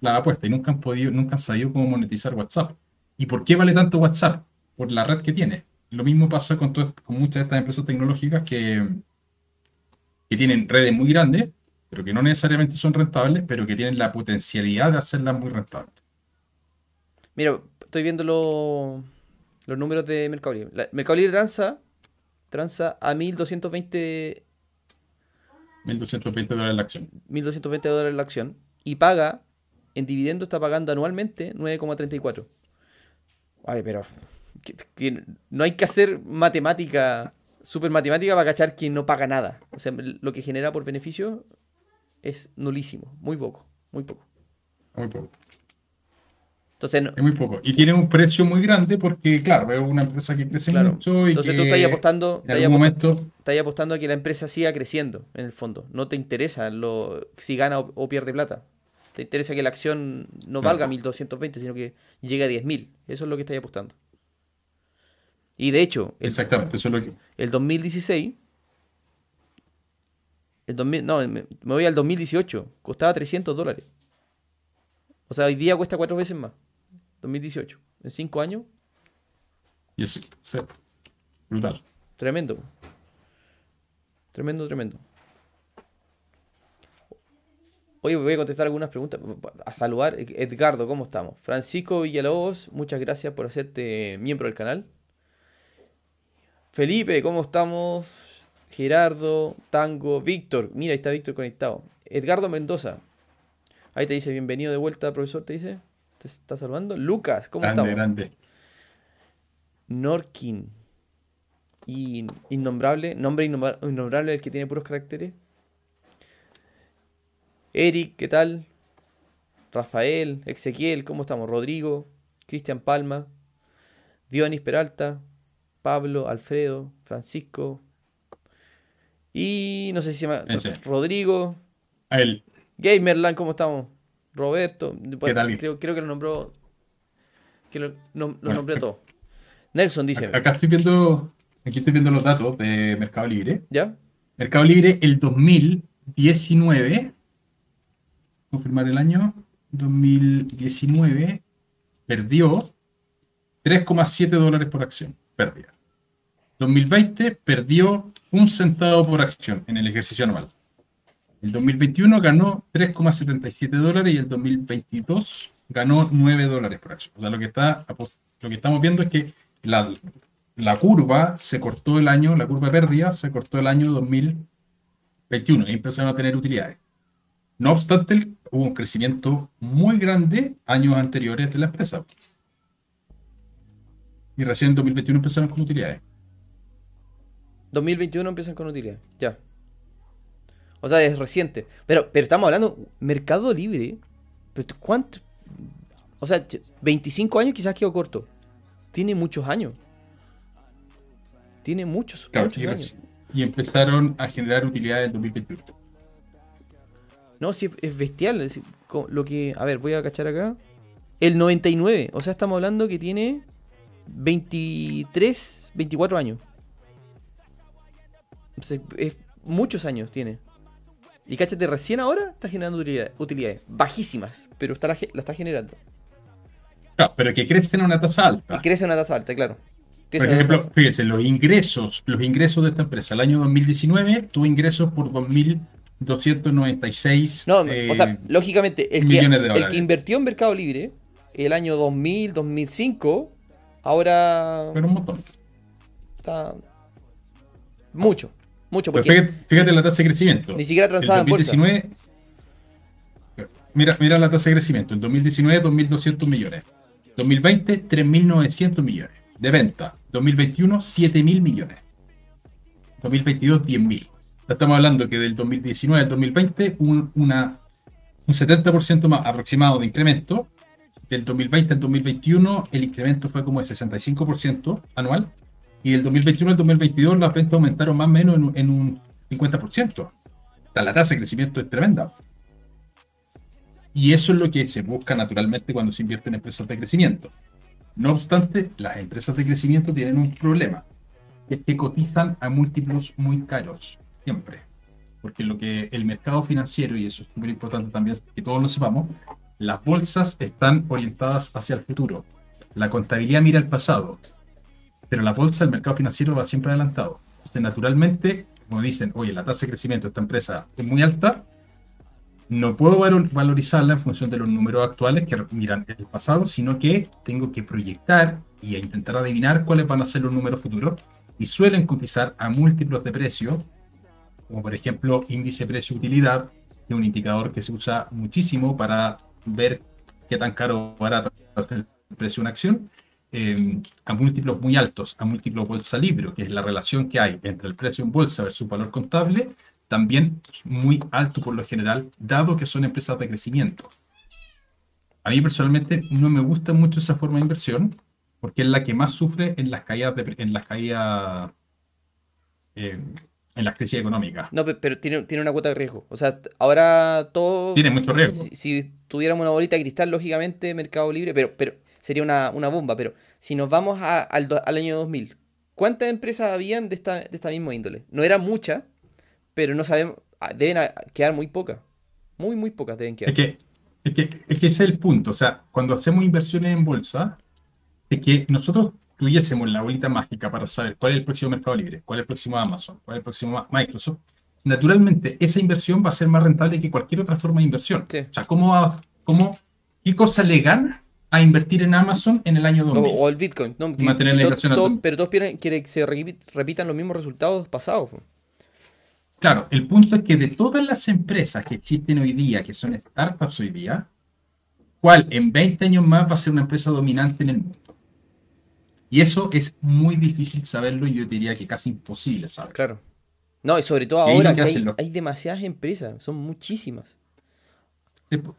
la apuesta y nunca han podido, nunca han sabido cómo monetizar WhatsApp. ¿Y por qué vale tanto WhatsApp? Por la red que tiene. Lo mismo pasa con, todas- con muchas de estas empresas tecnológicas que, que tienen redes muy grandes, pero que no necesariamente son rentables, pero que tienen la potencialidad de hacerlas muy rentables. Mira, estoy viendo lo- los números de Mercado Libre. La- Mercado Libre transa transa a 1220 1220 dólares la acción. 1220 dólares la acción y paga, en dividendo está pagando anualmente 9,34. Ay, pero que- que no hay que hacer matemática, super matemática para cachar que no paga nada. O sea, lo que genera por beneficio es nulísimo, muy poco, muy poco. Muy poco. Entonces, no- Es muy poco. Y tiene un precio muy grande porque, claro, es una empresa que crece Claro. mucho y Entonces que tú estás apostando, en algún apostando, momento... estás apostando a que la empresa siga creciendo en el fondo. No te interesa lo, si gana o, o pierde plata. Te interesa que la acción no Claro. valga 1220, sino que llegue a 10.000. Eso es lo que estás apostando. Y de hecho, el, Exactamente, eso es lo que... el 2016, el 2000, no, me, voy al 2018, costaba 300 dólares. O sea, hoy día cuesta cuatro veces más. 2018. En cinco años, Y es sí, brutal. Tremendo. Tremendo, tremendo. Oye, voy a contestar algunas preguntas. A saludar. Edgardo, ¿cómo estamos? Francisco Villalobos, muchas gracias por hacerte miembro del canal. Felipe, ¿cómo estamos? Gerardo, Tango, Víctor. Mira, ahí está Víctor conectado. Edgardo Mendoza. Ahí te dice, bienvenido de vuelta, profesor, te dice. ¿Te está saludando? Lucas, ¿cómo Grande, estamos? grande. Norkin. Y innombrable, nombre innombra- innombrable el que tiene puros caracteres. Eric, ¿qué tal? Rafael, Ezequiel, ¿cómo estamos? Rodrigo, Cristian Palma, Dionis Peralta, Pablo, Alfredo, Francisco. Y no sé si se llama Ese. Rodrigo, A él. Gamerland, ¿cómo estamos? Roberto, creo, creo que lo nombró. Que lo, no- lo Bueno, nombré todos. Nelson dice, Acá estoy viendo, aquí estoy viendo los datos de Mercado Libre. ¿ya? Mercado Libre, el 2019, confirmar el año, 2019, perdió 3,7 dólares por acción, pérdida. 2020 perdió un centavo por acción en el ejercicio anual. El 2021 ganó 3,77 dólares y el 2022 ganó 9 dólares por acción. O sea, lo que, está, lo que estamos viendo es que la, curva se cortó el año, la curva de pérdida se cortó el año 2021 y empezaron a tener utilidades. No obstante, hubo un crecimiento muy grande años anteriores de la empresa. Y recién en 2021 empezaron con utilidades. 2021 empiezan con utilidad. Ya. O sea, es reciente. Pero, pero estamos hablando, Mercado Libre. Pero ¿Cuánto? O sea, ch- 25 años quizás quedó corto. Tiene muchos años. Tiene muchos, Claro, muchos y, años. reci- y empezaron a generar utilidades en 2021. No, sí, es bestial. es lo que, a ver, voy a cachar acá. El 99. O sea, estamos hablando que tiene 23, 24 años. Es, muchos años tiene. Y cáchate, recién ahora está generando utilidades, utilidades bajísimas, pero está la, está generando. Claro, pero que crecen a una tasa alta. Y crece a una tasa alta, claro. Crece Por ejemplo, alta. fíjense, los ingresos, los ingresos de esta empresa, el año 2019 tuvo ingresos por 2.296 No, eh, o sea, lógicamente, el que, el que invirtió en Mercado Libre el año 2000, 2005, ahora pero un montón. está mucho, mucho, Pero porque fíjate, fíjate la tasa de crecimiento. ni siquiera transaba en en bolsa. 2019, mira, mira la tasa de crecimiento. En 2019, 2.200 millones. 2020, 3.900 millones de venta. 2021, 7.000 millones. 2022, 10.000. Estamos hablando que del 2019 al 2020 un, una, un 70% más aproximado de incremento. Del 2020 al 2021 el incremento fue como de 65% anual. Y del 2021 al 2022 las ventas aumentaron más o menos en, en un 50%. O sea, la tasa de crecimiento es tremenda. Y eso es lo que se busca naturalmente cuando se invierte en empresas de crecimiento. No obstante, las empresas de crecimiento tienen un problema. Es que cotizan a múltiplos muy caros, siempre. Porque lo que el mercado financiero, y eso es súper importante también que todos lo sepamos, las bolsas están orientadas hacia el futuro. La contabilidad mira al pasado, pero la bolsa, el mercado financiero va siempre adelantado. Entonces, naturalmente, como dicen, oye, la tasa de crecimiento de esta empresa es muy alta, no puedo valor- valorizarla en función de los números actuales que miran el pasado, sino que tengo que proyectar y intentar adivinar cuáles van a ser los números futuros y suelen cotizar a múltiplos de precio, como por ejemplo índice precio-utilidad, que es un indicador que se usa muchísimo para ver qué tan caro o barato es el precio de una acción, eh, a múltiplos muy altos, a múltiplos bolsa-libro, que es la relación que hay entre el precio en bolsa versus valor contable, también muy alto por lo general, dado que son empresas de crecimiento. A mí personalmente no me gusta mucho esa forma de inversión, porque es la que más sufre en las caídas, en las caídas, eh, en las crisis económicas. No, pero tiene, tiene una cuota de riesgo. O sea, ahora todo... Tiene mucho riesgo. Si, tuviéramos una bolita de cristal, lógicamente, Mercado Libre, pero, pero sería una, bomba. Pero si nos vamos al, al, año 2000, ¿cuántas empresas habían de esta, de esta misma índole? No eran muchas, pero no sabemos, ah, deben quedar muy pocas. Muy, muy pocas deben quedar. Es que, es que, es que ese es el punto. O sea, cuando hacemos inversiones en bolsa, es que nosotros tuviésemos la bolita mágica para saber cuál es el próximo Mercado Libre, cuál es el próximo Amazon, cuál es el próximo Microsoft, naturalmente esa inversión va a ser más rentable que cualquier otra forma de inversión. O sea, ¿cómo, cómo, ¿qué cosa le gana a invertir en Amazon en el año 2000? O, el Bitcoin. No, mantener la inversión pero todos quieren, que se repitan los mismos resultados pasados. Claro, el punto es que de todas las empresas que existen hoy día, que son startups hoy día, ¿cuál en 20 años más va a ser una empresa dominante en el mundo? Y eso es muy difícil saberlo y yo diría que casi imposible saberlo. Claro. No, y sobre todo ahora que hay, demasiadas empresas, son muchísimas.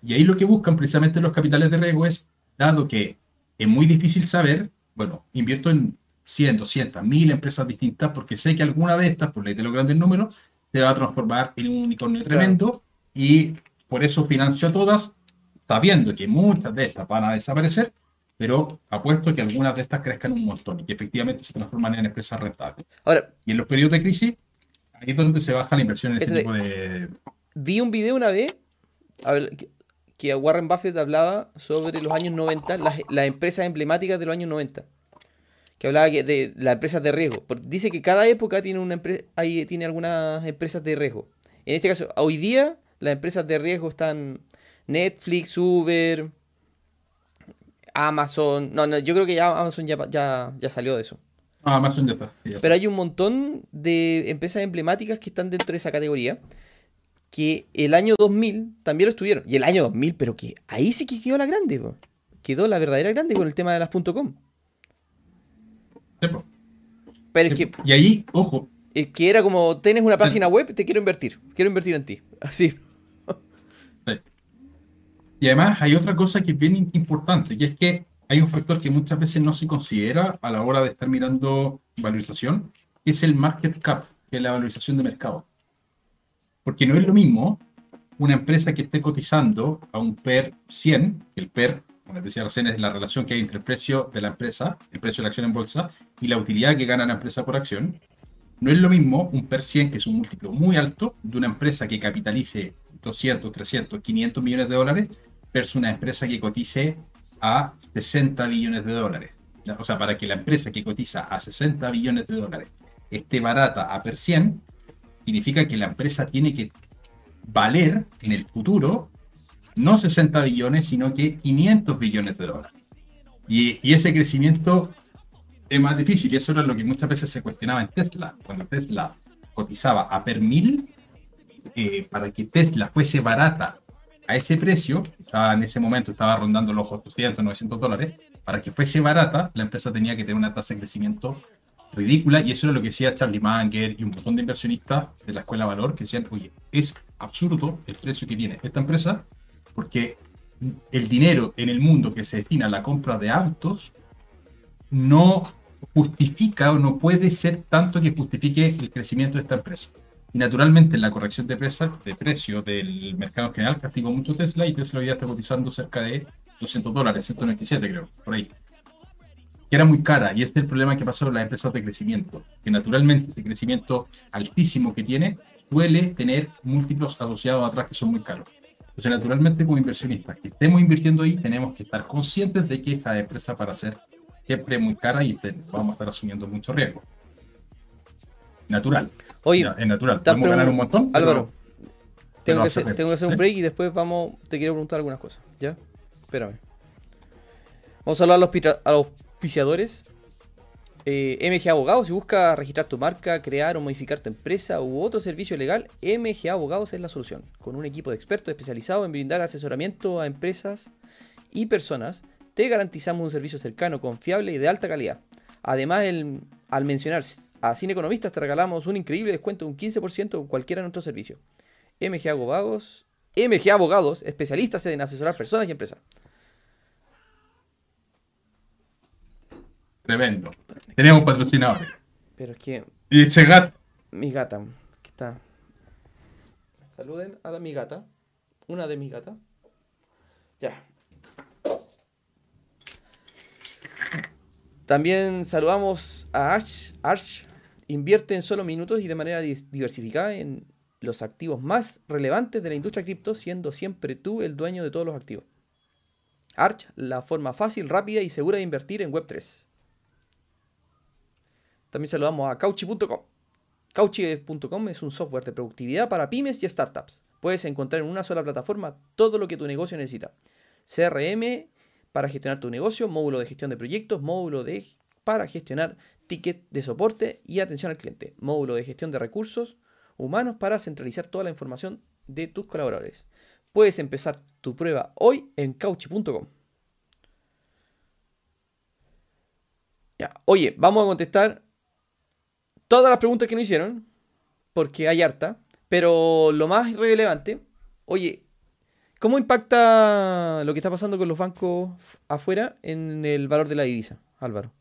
Y ahí lo que buscan precisamente los capitales de riesgo es, dado que es muy difícil saber, bueno, invierto en 100, 200, 1000 empresas distintas porque sé que alguna de estas, por ley de los grandes números, se va a transformar en un unicornio tremendo y por eso financio a todas, sabiendo que muchas de estas van a desaparecer pero apuesto que algunas de estas crezcan un montón y que efectivamente se transforman en empresas rentables. Ahora, y en los periodos de crisis, ahí es donde se baja la inversión en ese tipo de... Vi un video una vez que, Warren Buffett hablaba sobre los años 90, las, empresas emblemáticas de los años 90. Que hablaba de las empresas de riesgo. Dice que cada época tiene, una empresa, tiene algunas empresas de riesgo. En este caso, hoy día, las empresas de riesgo están Netflix, Uber, Amazon. No, no, yo creo que ya Amazon ya, ya, salió de eso. Ah, Amazon ya está, Pero hay un montón de empresas emblemáticas que están dentro de esa categoría. Que el año 2000 también lo estuvieron. Y el año 2000, pero que ahí sí que quedó la grande. Quedó la verdadera grande con el tema de las .com. pero es que, y ahí, ojo. Es que era como, tienes una página web, te quiero invertir. Quiero invertir en ti. Así. Y además hay otra cosa que es bien importante, y es que hay un factor que muchas veces no se considera a la hora de estar mirando valorización, que es el market cap, que es la valorización de mercado. Porque no es lo mismo una empresa que esté cotizando a un PER 100, que el PER, como les decía recién, es la relación que hay entre el precio de la empresa, el precio de la acción en bolsa, y la utilidad que gana la empresa por acción. No es lo mismo un PER 100, que es un múltiplo muy alto, de una empresa que capitalice 200, 300, 500 millones de dólares, versus una empresa que cotice a 60 billones de dólares. O sea, para que la empresa que cotiza a 60 billones de dólares esté barata a per 100, significa que la empresa tiene que valer en el futuro no 60 billones, sino que 500 billones de dólares. Y, ese crecimiento es más difícil, y eso era lo que muchas veces se cuestionaba en Tesla. Cuando Tesla cotizaba a per mil, eh, para que Tesla fuese barata a ese precio, estaba en ese momento estaba rondando los 800, 900 dólares, para que fuese barata, la empresa tenía que tener una tasa de crecimiento ridícula, y eso es lo que decía Charlie Munger y un montón de inversionistas de la escuela Valor, que decían, oye, es absurdo el precio que tiene esta empresa, porque el dinero en el mundo que se destina a la compra de autos no justifica o no puede ser tanto que justifique el crecimiento de esta empresa. Y naturalmente la corrección de, presa, de precio del mercado en general castigó mucho Tesla y Tesla hoy día está cotizando cerca de 200 dólares, 197 creo, por ahí. Que era muy cara y este es el problema que pasó con las empresas de crecimiento, que naturalmente este crecimiento altísimo que tiene suele tener múltiplos asociados atrás que son muy caros. Entonces, naturalmente, como inversionistas que estemos invirtiendo ahí, tenemos que estar conscientes de que esta empresa para ser siempre muy cara y vamos a estar asumiendo mucho riesgo. Natural. Oye, es natural. Podemos ganar un montón. Álvaro, tengo, que hacer, tengo, que hacer, un break y después vamos. Te quiero preguntar algunas cosas. ¿Ya? Espérame. Vamos a hablar a los, a los Eh, MG Abogados, si busca registrar tu marca, crear o modificar tu empresa u otro servicio legal, MG Abogados es la solución. Con un equipo de expertos especializados en brindar asesoramiento a empresas y personas, te garantizamos un servicio cercano, confiable y de alta calidad. Además, al mencionar a Cine Economistas, te regalamos un increíble descuento de un 15% con cualquiera de nuestros servicios. MG Abogados, MG Abogados, especialistas en asesorar personas y empresas. Tremendo. Tenemos patrocinadores. Pero es que. Y ese gato. Mi gata. ¿Qué está. Saluden a la, mi gata. Una de mis gatas. Ya. También saludamos a Arch. Arch invierte en solo minutos y de manera diversificada en los activos más relevantes de la industria cripto, siendo siempre tú el dueño de todos los activos. Arch, la forma fácil, rápida y segura de invertir en Web3. También saludamos a Cauchy.com. Cauchy.com es un software de productividad para pymes y startups. Puedes encontrar en una sola plataforma todo lo que tu negocio necesita. CRM para gestionar tu negocio, módulo de gestión de proyectos, módulo de, para gestionar tickets de soporte y atención al cliente, módulo de gestión de recursos humanos para centralizar toda la información de tus colaboradores. Puedes empezar tu prueba hoy en Cauchy.com. Oye, vamos a contestar todas las preguntas que nos hicieron, porque hay harta, pero lo más relevante, oye, ¿cómo impacta lo que está pasando con los bancos afuera en el valor de la divisa, Álvaro?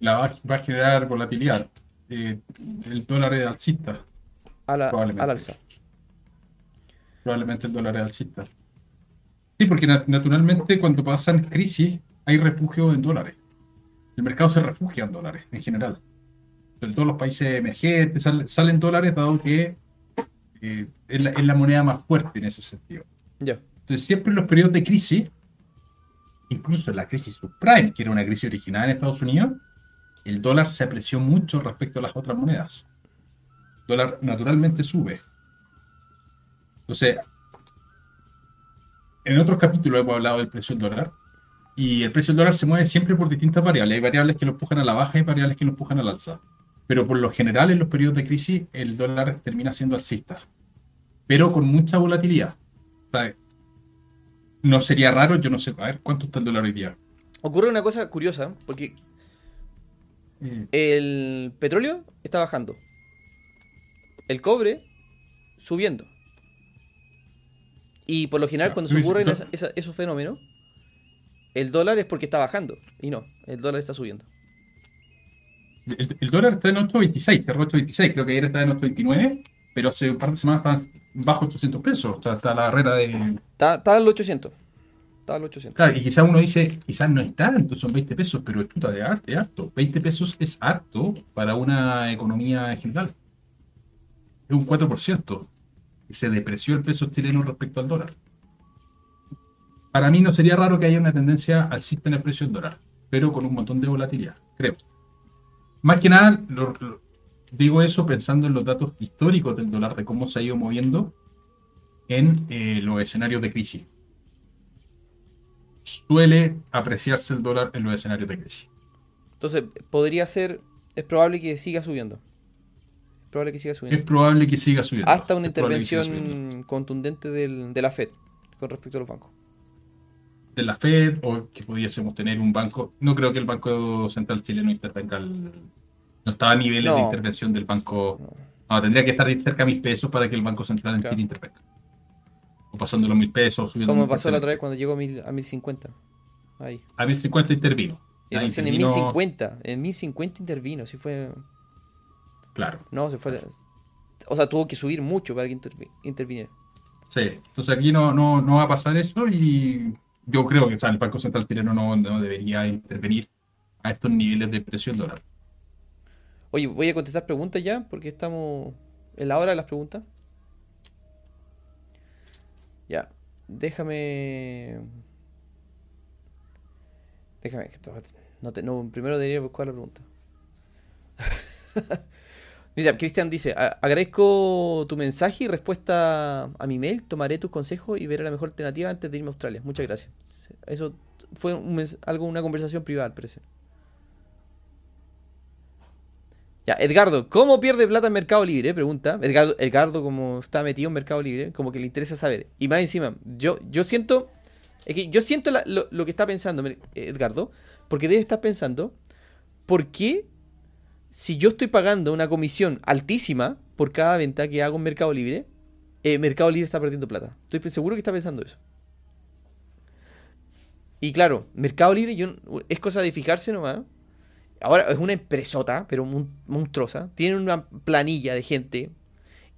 La va, a generar volatilidad. Eh, el dólar es alcista. al alza. Probablemente el dólar es alcista. Sí, porque naturalmente cuando pasan crisis hay refugio en dólares el mercado se refugia en dólares en general. En todos los países emergentes salen, dólares dado que eh, es, la, moneda más fuerte en ese sentido. Entonces siempre en los periodos de crisis, incluso en la crisis subprime, que era una crisis original en Estados Unidos, el dólar se apreció mucho respecto a las otras monedas. El dólar naturalmente sube. Entonces, en otros capítulos hemos hablado del precio del dólar. Y el precio del dólar se mueve siempre por distintas variables. Hay variables que lo empujan a la baja y variables que lo empujan al alza. Pero por lo general, en los periodos de crisis, el dólar termina siendo alcista. Pero con mucha volatilidad. no sería raro, yo no sé, a ver, ¿cuánto está el dólar hoy día? Ocurre una cosa curiosa, porque mm. el petróleo está bajando. El cobre subiendo. Y por lo general, cuando se ocurren esos fenómenos, el dólar es porque está bajando. Y no, el dólar está subiendo. El, dólar está en 8.26, cerró 8.26, creo que ayer estaba en 8.29, pero hace un par de semanas está bajo 800 pesos, está, la barrera de... Está, está en 800. Está en 800. Claro, y quizás uno dice, quizás no es tanto, son 20 pesos, pero es puta de arte, harto. 20 pesos es harto para una economía general. Es un 4%. Se depreció el peso chileno respecto al dólar para mí no sería raro que haya una tendencia alcista en el precio del dólar, pero con un montón de volatilidad, creo. Más que nada, digo eso pensando en los datos históricos del dólar, de cómo se ha ido moviendo en eh, los escenarios de crisis. Suele apreciarse el dólar en los escenarios de crisis. Entonces, podría ser, es probable que siga subiendo. Es probable que siga subiendo. Es probable que siga subiendo. Hasta una intervención contundente de la Fed con respecto a los bancos de la Fed o que pudiésemos tener un banco. No creo que el Banco Central Chileno intervenga. no estaba a niveles de intervención del banco. No. tendría que estar cerca de mil pesos para que el Banco Central en Chile intervenga. O pasando los mil pesos. Como pasó la otra vez cuando llegó a mil, a 1050. Ahí. A 1050 intervino. En, en 1050. En 1050 intervino. Si fue. Claro. No, se fue. O sea, tuvo que subir mucho para que interviniera. Sí, entonces aquí no, no, no va a pasar eso y yo creo que el Banco Central chileno no, debería intervenir a estos niveles de precio del dólar. Oye, voy a contestar preguntas ya, porque estamos en la hora de las preguntas. Ya, déjame. Déjame. No te, no, primero debería buscar la pregunta. Cristian dice, agradezco tu mensaje y respuesta a mi mail, tomaré tus consejos y veré la mejor alternativa antes de irme a Australia. Muchas gracias. Eso fue algo, una conversación privada, parece. Ya, Edgardo, ¿cómo pierde plata en Mercado Libre? Pregunta. Edgardo, Edgardo, como está metido en Mercado Libre, como que le interesa saber. Y más encima, yo, yo siento. Es que yo siento lo, lo, que está pensando Edgardo, porque debe estar pensando, ¿por qué si yo estoy pagando una comisión altísima por cada venta que hago en Mercado Libre, eh, Mercado Libre está perdiendo plata? Estoy seguro que está pensando eso. Y claro, Mercado Libre es cosa de fijarse nomás. Ahora es una empresota, pero monstruosa. Tiene una planilla de gente.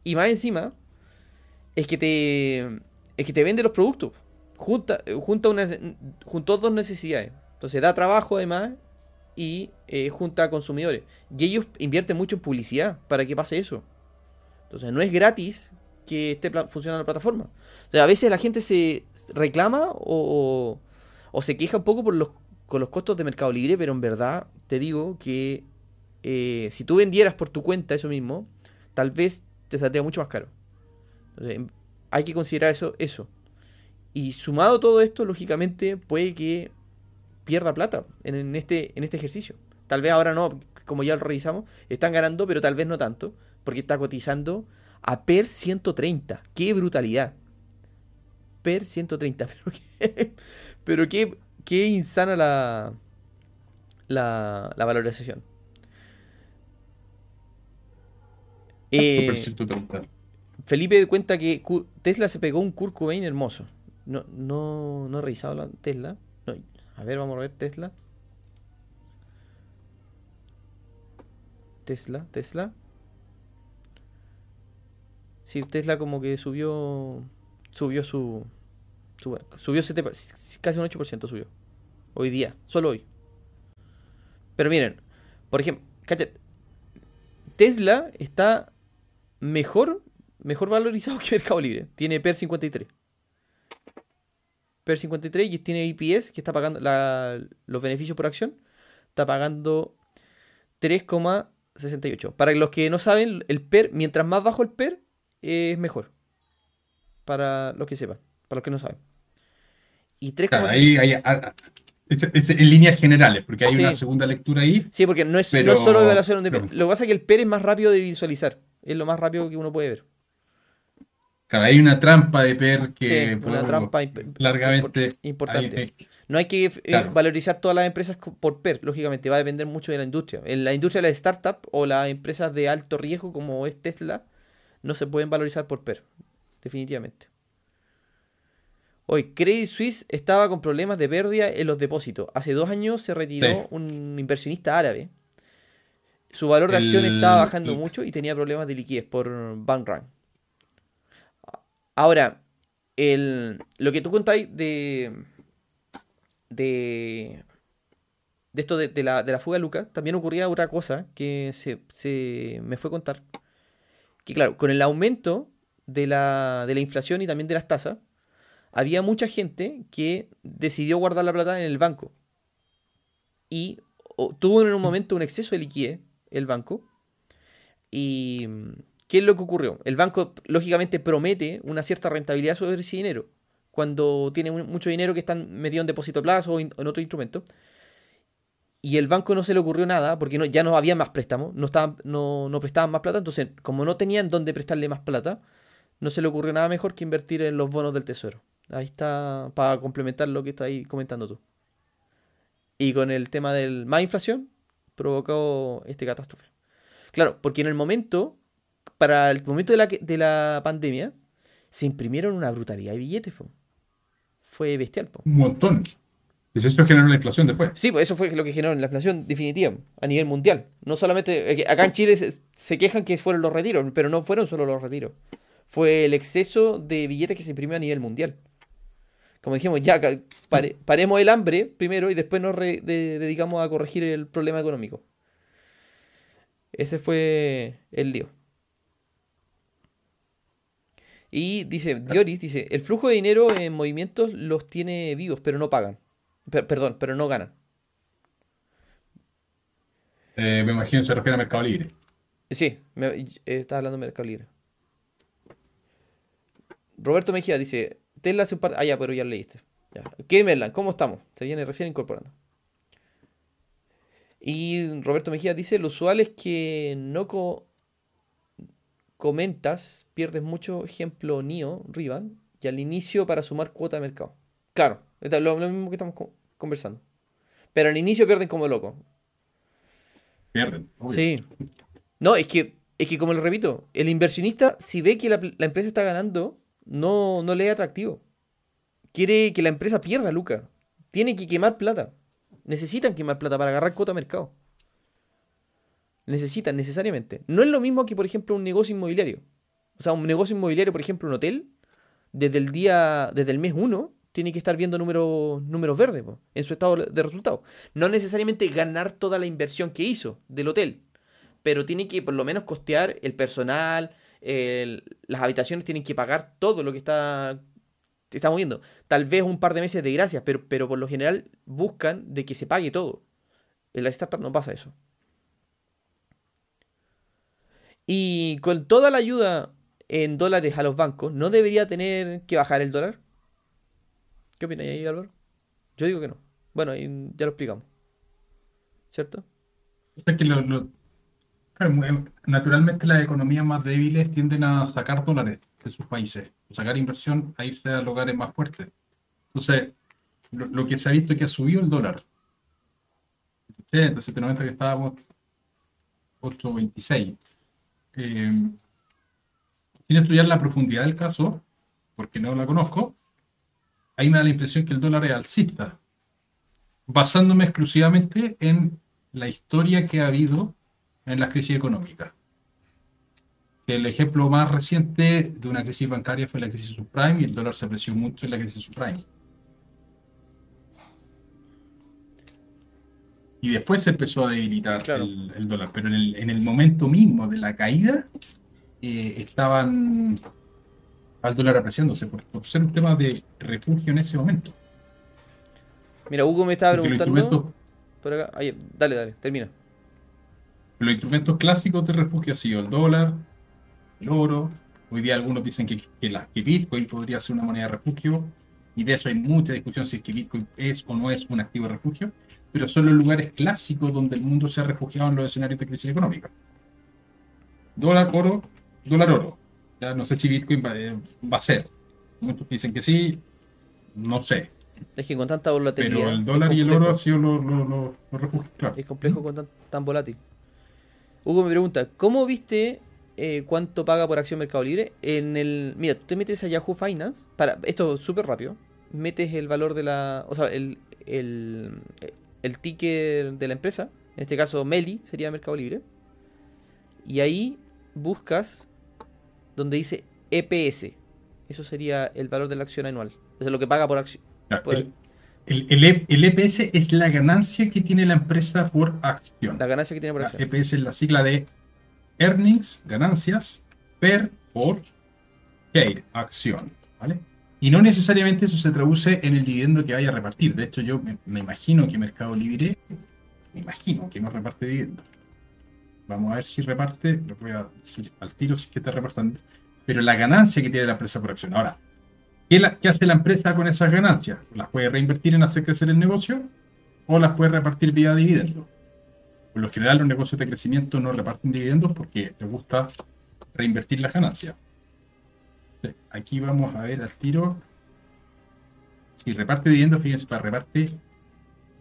Y más encima, es que te, es que te vende los productos. Junta, junta, una, junto dos necesidades. Entonces da trabajo además y eh, junta a consumidores. Y ellos invierten mucho en publicidad para que pase eso. Entonces no es gratis que esté funcionando la plataforma. O sea, a veces la gente se reclama o o se queja un poco por los, con los costos de Mercado Libre, pero en verdad te digo que eh, si tú vendieras por tu cuenta eso mismo, tal vez te saldría mucho más caro. Entonces, em, hay que considerar eso, eso. Y sumado todo esto, lógicamente, puede que pierda plata en, este, en este ejercicio. Tal vez ahora no, como ya lo revisamos, están ganando, pero tal vez no tanto, porque está cotizando a PER 130. ¡Qué brutalidad! PER 130. Pero qué, pero qué, qué insana la, la, la valorización. Eh, Felipe cuenta que Tesla se pegó un Kurt Cobain hermoso. No, no, no he revisado la Tesla. A ver, vamos a ver Tesla. Tesla, Tesla. Sí, Tesla como que subió subió su, subió 7, casi un 8% subió. Hoy día, solo hoy. Pero miren, por ejemplo, Tesla está mejor, mejor valorizado que Mercado Libre. Tiene PER 53. PER 53 y tiene IPS que está pagando los beneficios por acción. Está pagando 3,68. Para los que no saben, el PER, mientras más bajo el PER, es mejor. Para los que sepan, para los que no saben. Y tres claro, ahí, es, en líneas generales, porque hay una segunda lectura ahí. Sí, porque no es, solo evaluación de Lo que pasa es que el PER es más rápido de visualizar. Es lo más rápido que uno puede ver. Claro, hay una trampa de PER que sí, una trampa largamente importante. no hay que eh, valorizar todas las empresas por PER, lógicamente, va a depender mucho de la industria. En la industria de las startups o las empresas de alto riesgo como es Tesla, no se pueden valorizar por PER, definitivamente. Hoy, Credit Suisse estaba con problemas de pérdida en los depósitos. Hace dos años se retiró un inversionista árabe. Su valor de acción estaba bajando mucho y tenía problemas de liquidez por bank run. Ahora, lo que tú contáis de, de, de esto de, la, de, la, fuga de Lucas, también ocurría otra cosa que se, se, me fue a contar. Que claro, con el aumento de la, de la inflación y también de las tasas, había mucha gente que decidió guardar la plata en el banco. Y tuvo en un momento un exceso de liquidez el banco. ¿Y qué es lo que ocurrió? El banco lógicamente promete una cierta rentabilidad sobre ese dinero. Cuando tiene mucho dinero que están metido en depósito a plazo o en otro instrumento. Y el banco no se le ocurrió nada porque ya no había más préstamos, no, estaban, no, no prestaban más plata. Entonces, como no tenían dónde prestarle más plata, no se le ocurrió nada mejor que invertir en los bonos del tesoro. Ahí está para complementar lo que está ahí comentando tú. Y con el tema del más inflación, provocó este catástrofe. Claro, porque en el momento, para el momento de la, de la pandemia, se imprimieron una brutalidad de billetes. Fue bestial. Un montón. ¿Y eso generó la inflación después? Sí, pues eso fue lo que generó la inflación definitiva a nivel mundial. No solamente. Acá en Chile se, se quejan que fueron los retiros, pero no fueron solo los retiros. Fue el exceso de billetes que se imprimió a nivel mundial como dijimos, ya paremos el hambre primero y después nos dedicamos a corregir el problema económico. Ese fue el lío. Y dice, Dioris dice, el flujo de dinero en movimientos los tiene vivos, pero no pagan. perdón, pero no ganan. Eh, me imagino se refiere a Mercado Libre. Sí, me, eh, está hablando de Mercado Libre. Roberto Mejía dice, Tesla hace un par. Ah, ya, pero ya lo leíste. Ya. ¿Qué, ¿Cómo estamos? Se viene recién incorporando. Y Roberto Mejía dice, lo usual es que no comentas, pierdes mucho, ejemplo NIO, Rivan, y al inicio para sumar cuota de mercado. Claro, es lo, mismo que estamos conversando. Pero al inicio pierden como loco. Pierden. Sí. No, es que, es que como lo repito, el inversionista, si ve que la, empresa está ganando, no, no le es atractivo. Quiere que la empresa pierda, Luca. Tiene que quemar plata. Necesitan quemar plata para agarrar cuota de mercado. Necesitan, necesariamente. No es lo mismo que, por ejemplo, un negocio inmobiliario. O sea, un negocio inmobiliario, por ejemplo, un hotel, desde el día, desde el mes 1, tiene que estar viendo números, números verdes en su estado de resultados. No necesariamente ganar toda la inversión que hizo del hotel, pero tiene que por lo menos costear el personal, las habitaciones tienen que pagar todo lo que está, está moviendo. Tal vez un par de meses de gracias, pero, pero por lo general buscan de que se pague todo. En la startup no pasa eso. Y con toda la ayuda en dólares a los bancos, ¿no debería tener que bajar el dólar? ¿Qué opinas ahí, Álvaro? Yo digo que no. Bueno, ya lo explicamos. ¿Cierto? Es que naturalmente las economías más débiles tienden a sacar dólares de sus países, sacar inversión a irse a lugares más fuertes. Entonces, lo, que se ha visto es que ha subido el dólar. 790 que estábamos 8.26. Eh, sin estudiar la profundidad del caso, porque no la conozco, ahí me da la impresión que el dólar es alcista, basándome exclusivamente en la historia que ha habido en las crisis económicas. El ejemplo más reciente de una crisis bancaria fue la crisis subprime y el dólar se apreció mucho en la crisis subprime. Y después se empezó a debilitar el, dólar, pero en el, momento mismo de la caída eh, estaban al dólar apreciándose por, ser un tema de refugio en ese momento. Mira, Hugo me estaba preguntando. dale, dale, termina. Los instrumentos clásicos de refugio han sido el dólar, el oro. Hoy día algunos dicen que, la, que Bitcoin podría ser una moneda de refugio. Y de eso hay mucha discusión si es que Bitcoin es o no es un activo de refugio. Pero son los lugares clásicos donde el mundo se ha refugiado en los escenarios de crisis económica. Dólar, oro, dólar, oro. Ya no sé si Bitcoin va, a ser. Muchos dicen que sí, no sé. Es que con tanta volatilidad. Pero el dólar y el oro ha sido lo, lo, Es complejo con tan, volátil. Hugo me pregunta, ¿cómo viste eh, cuánto paga por acción Mercado Libre? En el, mira, tú te metes a Yahoo Finance, para, esto es súper rápido, metes el valor de la, o sea, el, el, el ticket de la empresa, en este caso Meli sería Mercado Libre, y ahí buscas donde dice EPS. Eso sería el valor de la acción anual. Eso es lo que paga por acción. el, EPS e es la ganancia que tiene la empresa por acción. La ganancia que tiene por acción. EPS es la sigla de earnings, ganancias, per por share, acción. ¿vale? Y no necesariamente eso se traduce en el dividendo que vaya a repartir. De hecho, yo me, imagino que Mercado Libre, me imagino que no reparte dividendos. Vamos a ver si reparte, lo voy a decir al tiro si es que está repartiendo. Pero la ganancia que tiene la empresa por acción. Ahora, ¿qué, hace la empresa con esas ganancias? ¿Las puede reinvertir en hacer crecer el negocio? ¿O las puede repartir vía dividendos? Por lo general, los negocios de crecimiento no reparten dividendos porque les gusta reinvertir las ganancias. Aquí vamos a ver al tiro. Si reparte dividendos, fíjense, para reparte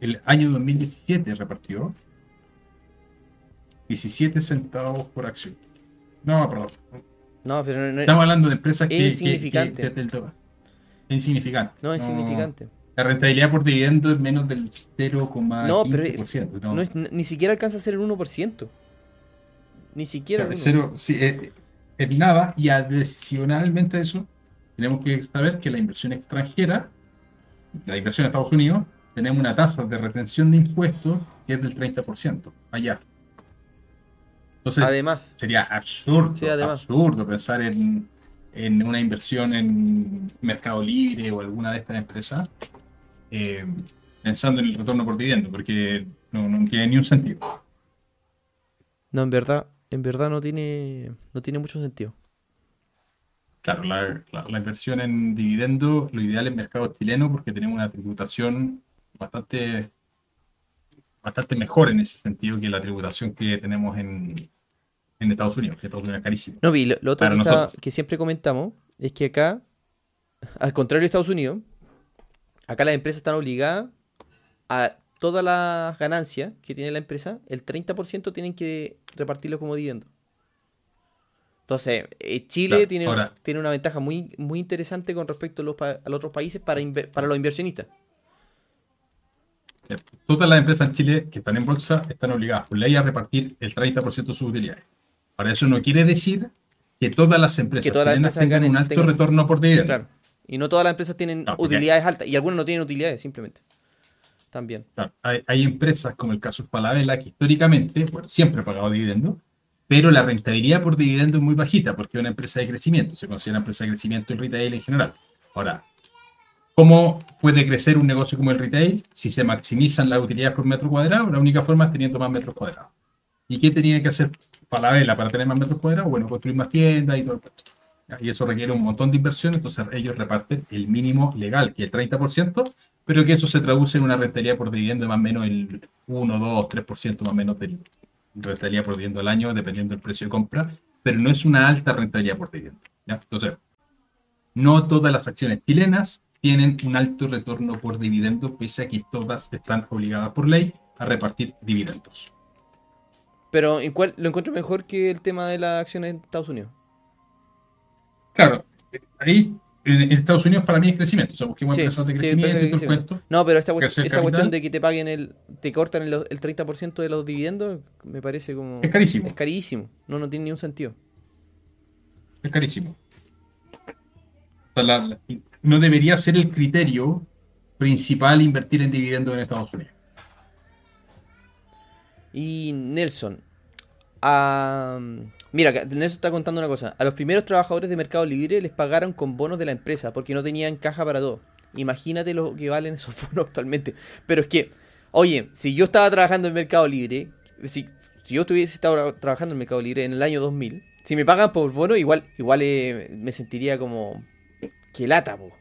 el año 2017 repartió 17 centavos por acción. No, perdón. No, pero no, Estamos hablando de empresas que. Insignificante. es insignificante. No, es insignificante. La rentabilidad por dividendo es menos del 0,5%. No, pero no. es, ni siquiera alcanza a ser el 1%. Ni siquiera. el cero, sí, es, es, nada. Y adicionalmente a eso, tenemos que saber que la inversión extranjera, la inversión en Estados Unidos, tenemos una tasa de retención de impuestos que es del 30%. Allá además, sería absurdo, absurdo pensar en, una inversión en Mercado Libre o alguna de estas empresas eh, pensando en el retorno por dividendo, porque no, tiene ni un sentido. No, en verdad, en verdad no tiene, no tiene mucho sentido. Claro, la, inversión en dividendo, lo ideal es mercado chileno porque tenemos una tributación bastante bastante mejor en ese sentido que la tributación que tenemos en, en Estados Unidos, que Estados Unidos es carísimo. No, vi, lo, otro que, que, siempre comentamos es que acá, al contrario de Estados Unidos, acá las empresas están obligadas a todas las ganancias que tiene la empresa, el 30% tienen que repartirlo como dividendo. Entonces, eh, Chile tiene, tiene una ventaja muy, muy interesante con respecto a los, a los otros países para, para los inversionistas. Todas las empresas en Chile que están en bolsa están obligadas por ley a repartir el 30% de sus utilidades. Para eso no quiere decir que todas las empresas, tengan un alto retorno por dividendo. Claro. Y no todas las empresas tienen utilidades altas. Y algunas no tienen utilidades, simplemente. También. hay, empresas, como el caso de que históricamente siempre ha pagado dividendos, pero la rentabilidad por dividendo es muy bajita, porque es una empresa de crecimiento. Se considera empresa de crecimiento en retail en general. Ahora, ¿Cómo puede crecer un negocio como el retail si se maximizan las utilidades por metro cuadrado? La única forma es teniendo más metros cuadrados. ¿Y qué tenía que hacer Falabella para tener más metros cuadrados? Bueno, construir más tiendas y todo el resto. Y eso requiere un montón de inversión, entonces ellos reparten el mínimo legal, que es el 30%, pero que eso se traduce en una rentabilidad por dividendo de más o menos el 1, 2, 3% más o menos de rentabilidad por dividendo al año, dependiendo del precio de compra, pero no es una alta rentabilidad por dividendo. Entonces, no todas las acciones chilenas tienen un alto retorno por dividendos, pese a que todas están obligadas por ley a repartir dividendos. Pero ¿en cuál lo encuentro mejor que el tema de las acciones en Estados Unidos? Claro, ahí en Estados Unidos para mí es crecimiento. O sea, busquemos empresas de crecimiento y todo el cuento. No, pero esta esa cuestión de que te paguen el, te cortan el, 30% de los dividendos, me parece como. Es carísimo. Es carísimo. No, no tiene ni un sentido. Es carísimo. O sea, la, no debería ser el criterio principal invertir en dividendos en Estados Unidos. Y Nelson, mira, Nelson está contando una cosa. A los primeros trabajadores de Mercado Libre les pagaron con bonos de la empresa porque no tenían caja para todo. Imagínate lo que valen esos bonos actualmente. Pero es que, oye, si yo estaba trabajando en Mercado Libre, si, yo estuviese estado trabajando en Mercado Libre en el año 2000, si me pagan por bono, igual, igual eh, me sentiría como que lata, O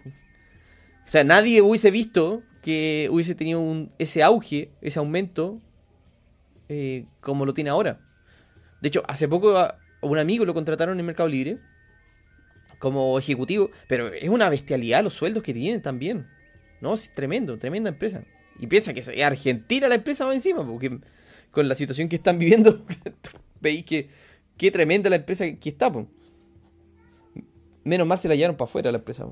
sea, nadie hubiese visto que hubiese tenido un, ese auge, ese aumento, eh, como lo tiene ahora. De hecho, hace poco a un amigo lo contrataron en Mercado Libre como ejecutivo, pero es una bestialidad los sueldos que tienen también. No, es tremendo, tremenda empresa. Y piensa que es Argentina la empresa va encima, porque con la situación que están viviendo, veis que qué tremenda la empresa que está. Menos mal se la llevaron para afuera la empresa.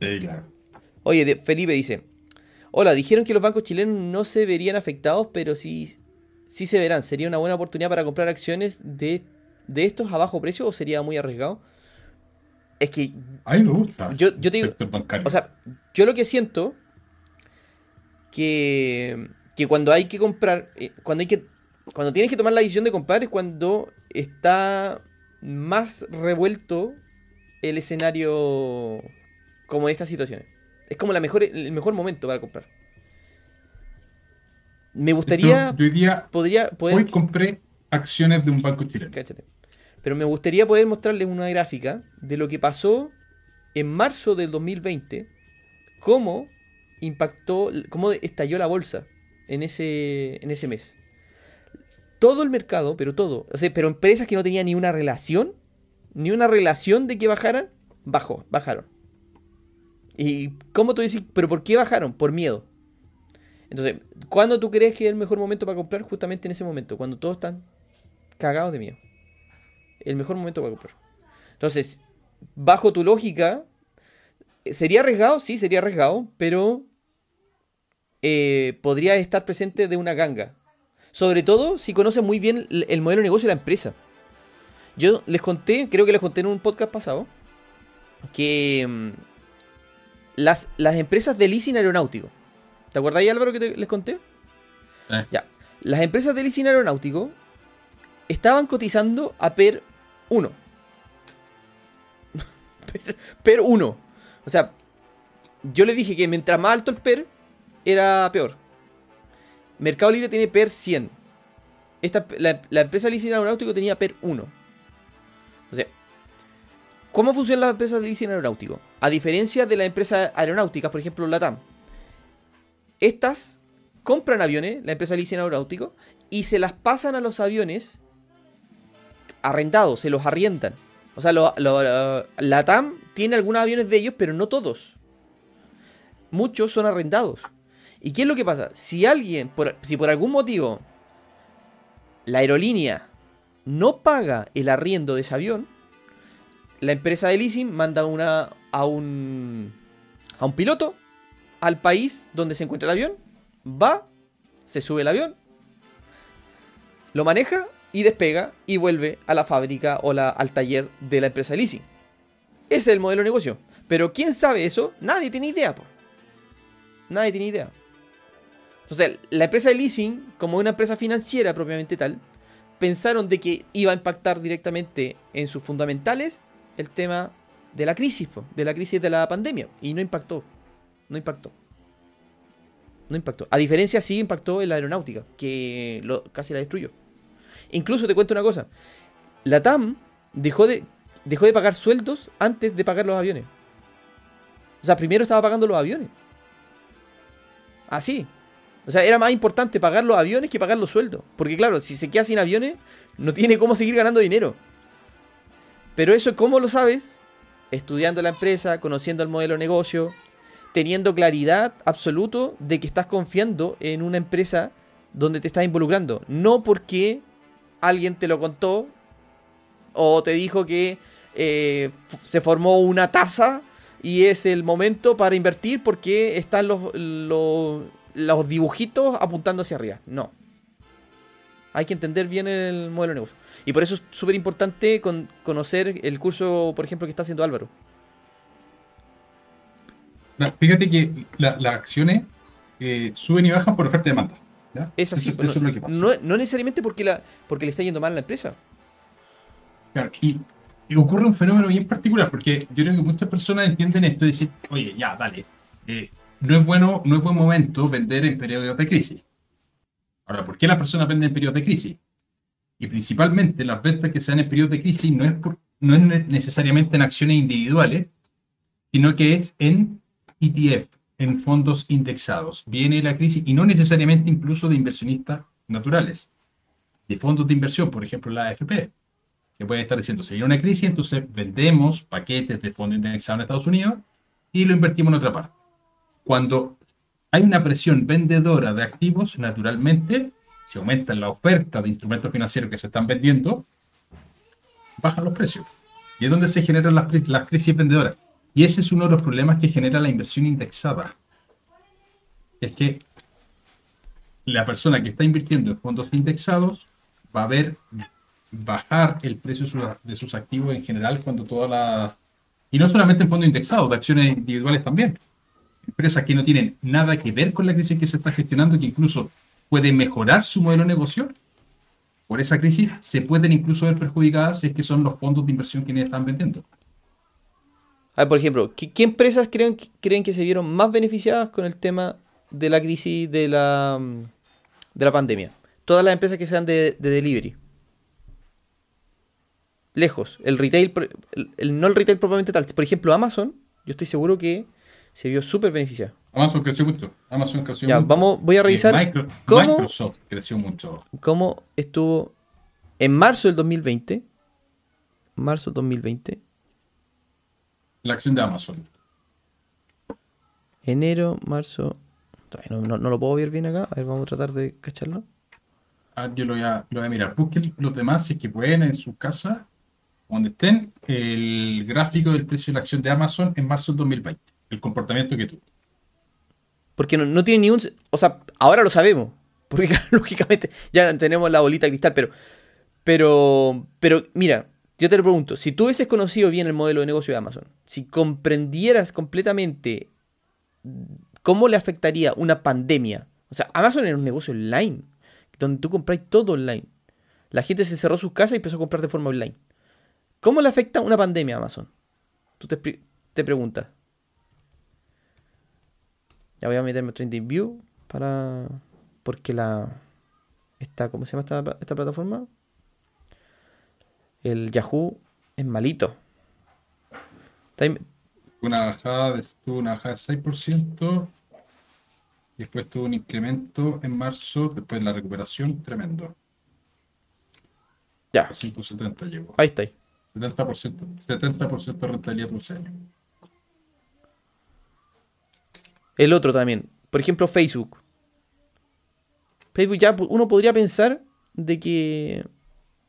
Sí, claro. Oye, Felipe dice: Hola, dijeron que los bancos chilenos no se verían afectados, pero sí, sí se verán. ¿Sería una buena oportunidad para comprar acciones de, estos a bajo precio o sería muy arriesgado? Es que. A mí me gusta. Yo, yo digo. O sea, yo lo que siento. Que. Que cuando hay que comprar. Eh, cuando hay que. Cuando tienes que tomar la decisión de comprar es cuando está más revuelto el escenario como de estas situaciones. Es como la mejor, el mejor momento para comprar. Me gustaría. hoy día. Podría, Hoy compré acciones de un banco chileno. Pero me gustaría poder mostrarles una gráfica de lo que pasó en marzo del 2020. Cómo impactó. Cómo estalló la bolsa en ese, en ese mes todo el mercado, pero todo, o sea, pero empresas que no tenían ni una relación, ni una relación de que bajaran, bajó, bajaron. ¿Y cómo tú dices, pero por qué bajaron? Por miedo. Entonces, ¿cuándo tú crees que es el mejor momento para comprar? Justamente en ese momento, cuando todos están cagados de miedo. El mejor momento para comprar. Entonces, bajo tu lógica, ¿sería arriesgado? Sí, sería arriesgado, pero eh, podría estar presente de una ganga. Sobre todo si conocen muy bien el modelo de negocio de la empresa. Yo les conté, creo que les conté en un podcast pasado, que mm, las, las empresas de leasing aeronáutico. ¿Te acuerdas, Álvaro, que les conté? Eh. Ya. Las empresas de leasing aeronáutico estaban cotizando a PER 1. PER 1. O sea, yo le dije que mientras más alto el PER, era peor. Mercado Libre tiene PER 100. Esta, la, empresa de leasing aeronáutico tenía PER 1. O sea, ¿cómo funcionan las empresas de leasing aeronáutico? A diferencia de las empresas aeronáuticas, por ejemplo, LATAM, estas compran aviones, la empresa leasing aeronáutico, y se las pasan a los aviones arrendados, se los arriendan. O sea, la TAM tiene algunos aviones de ellos, pero no todos. Muchos son arrendados. ¿Y qué es lo que pasa? Si alguien, si por algún motivo la aerolínea no paga el arriendo de ese avión, la empresa de leasing manda una, a, un, a un piloto al país donde se encuentra el avión, va, se sube el avión, lo maneja y despega y vuelve a la fábrica o al taller de la empresa de leasing. Ese es el modelo de negocio. Pero ¿quién sabe eso? Nadie tiene idea. Nadie tiene idea. Entonces, la empresa de leasing, como una empresa financiera propiamente tal, pensaron de que iba a impactar directamente en sus fundamentales el tema de la crisis, de la crisis de la pandemia. Y no impactó. No impactó. No impactó. A diferencia, sí impactó en la aeronáutica, que lo, casi la destruyó. Incluso te cuento una cosa. La TAM dejó de, dejó de pagar sueldos antes de pagar los aviones. O sea, primero estaba pagando los aviones. Así. O sea, era más importante pagar los aviones que pagar los sueldos. Porque claro, si se queda sin aviones, no tiene cómo seguir ganando dinero. Pero eso, ¿cómo lo sabes? Estudiando la empresa, conociendo el modelo de negocio, teniendo claridad absoluto de que estás confiando en una empresa donde te estás involucrando. No porque alguien te lo contó o te dijo que eh, se formó una tasa y es el momento para invertir porque están los, los, dibujitos apuntando hacia arriba. No. Hay que entender bien el modelo de negocio. Y por eso es súper importante conocer el curso, por ejemplo, que está haciendo Álvaro. Fíjate que las acciones eh, suben y bajan por oferta y demanda. Es así. Eso, no, es lo que pasa. No, necesariamente porque, la, porque le está yendo mal a la empresa. Claro, y y ocurre un fenómeno bien particular, porque yo creo que muchas personas entienden esto y dicen, oye, ya, dale, eh, no, es bueno, no es buen momento vender en periodos de crisis. Ahora, ¿por qué las personas venden en periodos de crisis? Y principalmente las ventas que se dan en periodos de crisis no es, no es necesariamente en acciones individuales, sino que es en ETF, en fondos indexados. Viene la crisis y no necesariamente incluso de inversionistas naturales, de fondos de inversión, por ejemplo la AFP que pueden estar diciendo, si hay una crisis, entonces vendemos paquetes de fondos indexados en Estados Unidos y lo invertimos en otra parte. Cuando hay una presión vendedora de activos, naturalmente, si aumenta la oferta de instrumentos financieros que se están vendiendo, bajan los precios. Y es donde se generan las, las crisis vendedoras. Y ese es uno de los problemas que genera la inversión indexada. Es que la persona que está invirtiendo en fondos indexados va a ver bajar el precio de sus activos en general cuando toda la... Y no solamente en fondos indexados, de acciones individuales también. Empresas que no tienen nada que ver con la crisis que se está gestionando, que incluso pueden mejorar su modelo de negocio, por esa crisis se pueden incluso ver perjudicadas si es que son los fondos de inversión quienes están vendiendo. A ver, por ejemplo, ¿qué, empresas creen, creen que se vieron más beneficiadas con el tema de la crisis de la, de la pandemia? Todas las empresas que sean de, de delivery lejos. El retail, el, no el retail propiamente tal. Por ejemplo, Amazon, yo estoy seguro que se vio súper beneficiado. Amazon creció mucho. Amazon creció ya, Vamos, voy a revisar cómo, Microsoft creció mucho. Cómo estuvo en marzo del 2020. Marzo del 2020. La acción de Amazon. Enero, marzo. No, no, lo puedo ver bien acá. A ver, vamos a tratar de cacharlo. Ah, yo lo voy, a, lo voy a mirar. Busquen los demás si es que pueden en su casa donde estén el gráfico del precio de la acción de Amazon en marzo del 2020, el comportamiento que tuvo. Porque no, tiene ni un... O sea, ahora lo sabemos, porque lógicamente ya tenemos la bolita cristal, pero... Pero, pero mira, yo te lo pregunto, si tú hubieses conocido bien el modelo de negocio de Amazon, si comprendieras completamente cómo le afectaría una pandemia, o sea, Amazon era un negocio online, donde tú compras todo online. La gente se cerró sus casas y empezó a comprar de forma online. ¿Cómo le afecta una pandemia a Amazon? Tú te, preguntas. Ya voy a meterme en View para. Porque la. Esta, ¿Cómo se llama esta plataforma? El Yahoo es malito. Una bajada de, una bajada de 6%. y después tuvo un incremento en marzo, después de la recuperación, tremendo. Ya. A 570 llegó. Ahí está. ahí. 70%, 70% de rentabilidad por año. El otro también. Por ejemplo, Facebook. Facebook ya uno podría pensar de que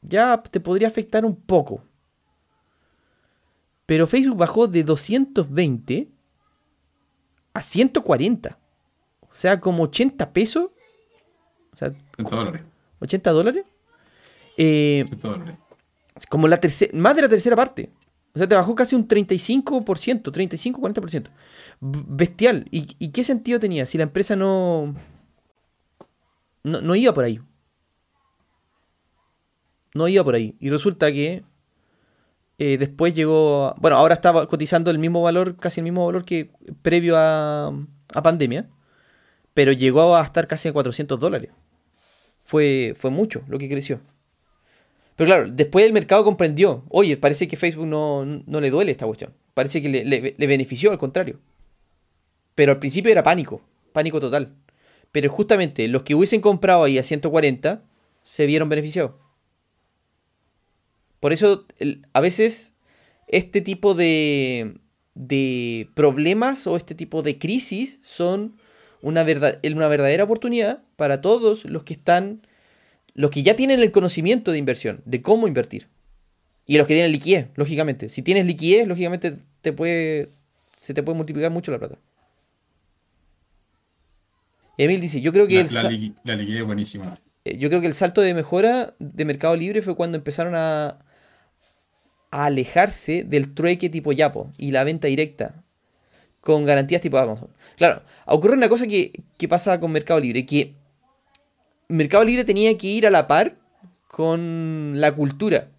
ya te podría afectar un poco. Pero Facebook bajó de 220 a 140. O sea, como 80 pesos. O sea, 30 dólares. 80 dólares. Eh, 30 dólares. como la tercera, más de la tercera parte. O sea, te bajó casi un 35%, 35-40%. B- Bestial. ¿Y, y qué sentido tenía si la empresa no, no, no iba por ahí? No iba por ahí. Y resulta que eh, después llegó... a- bueno, ahora estaba cotizando el mismo valor, casi el mismo valor que previo a, a pandemia. Pero llegó a estar casi a 400 dólares. Fue, fue mucho lo que creció. Pero claro, después el mercado comprendió, oye, parece que Facebook no, no le duele esta cuestión. Parece que le, le- le benefició, al contrario. Pero al principio era pánico, pánico total. Pero justamente los que hubiesen comprado ahí a 140 se vieron beneficiados. Por eso el- a veces este tipo de, de problemas o este tipo de crisis son una, verdad, una verdadera oportunidad para todos los que están los que ya tienen el conocimiento de inversión, de cómo invertir. Y los que tienen liquidez, lógicamente. Si tienes liquidez, lógicamente te puede, se te puede multiplicar mucho la plata. Emil dice, yo creo que, La, el, la liquidez es buenísima. eh, yo creo que el salto de mejora de Mercado Libre fue cuando empezaron a, a alejarse del trueque tipo Yapo y la venta directa con garantías tipo Amazon. Claro, ocurre una cosa que, que pasa con Mercado Libre, que Mercado Libre tenía que ir a la par con la cultura.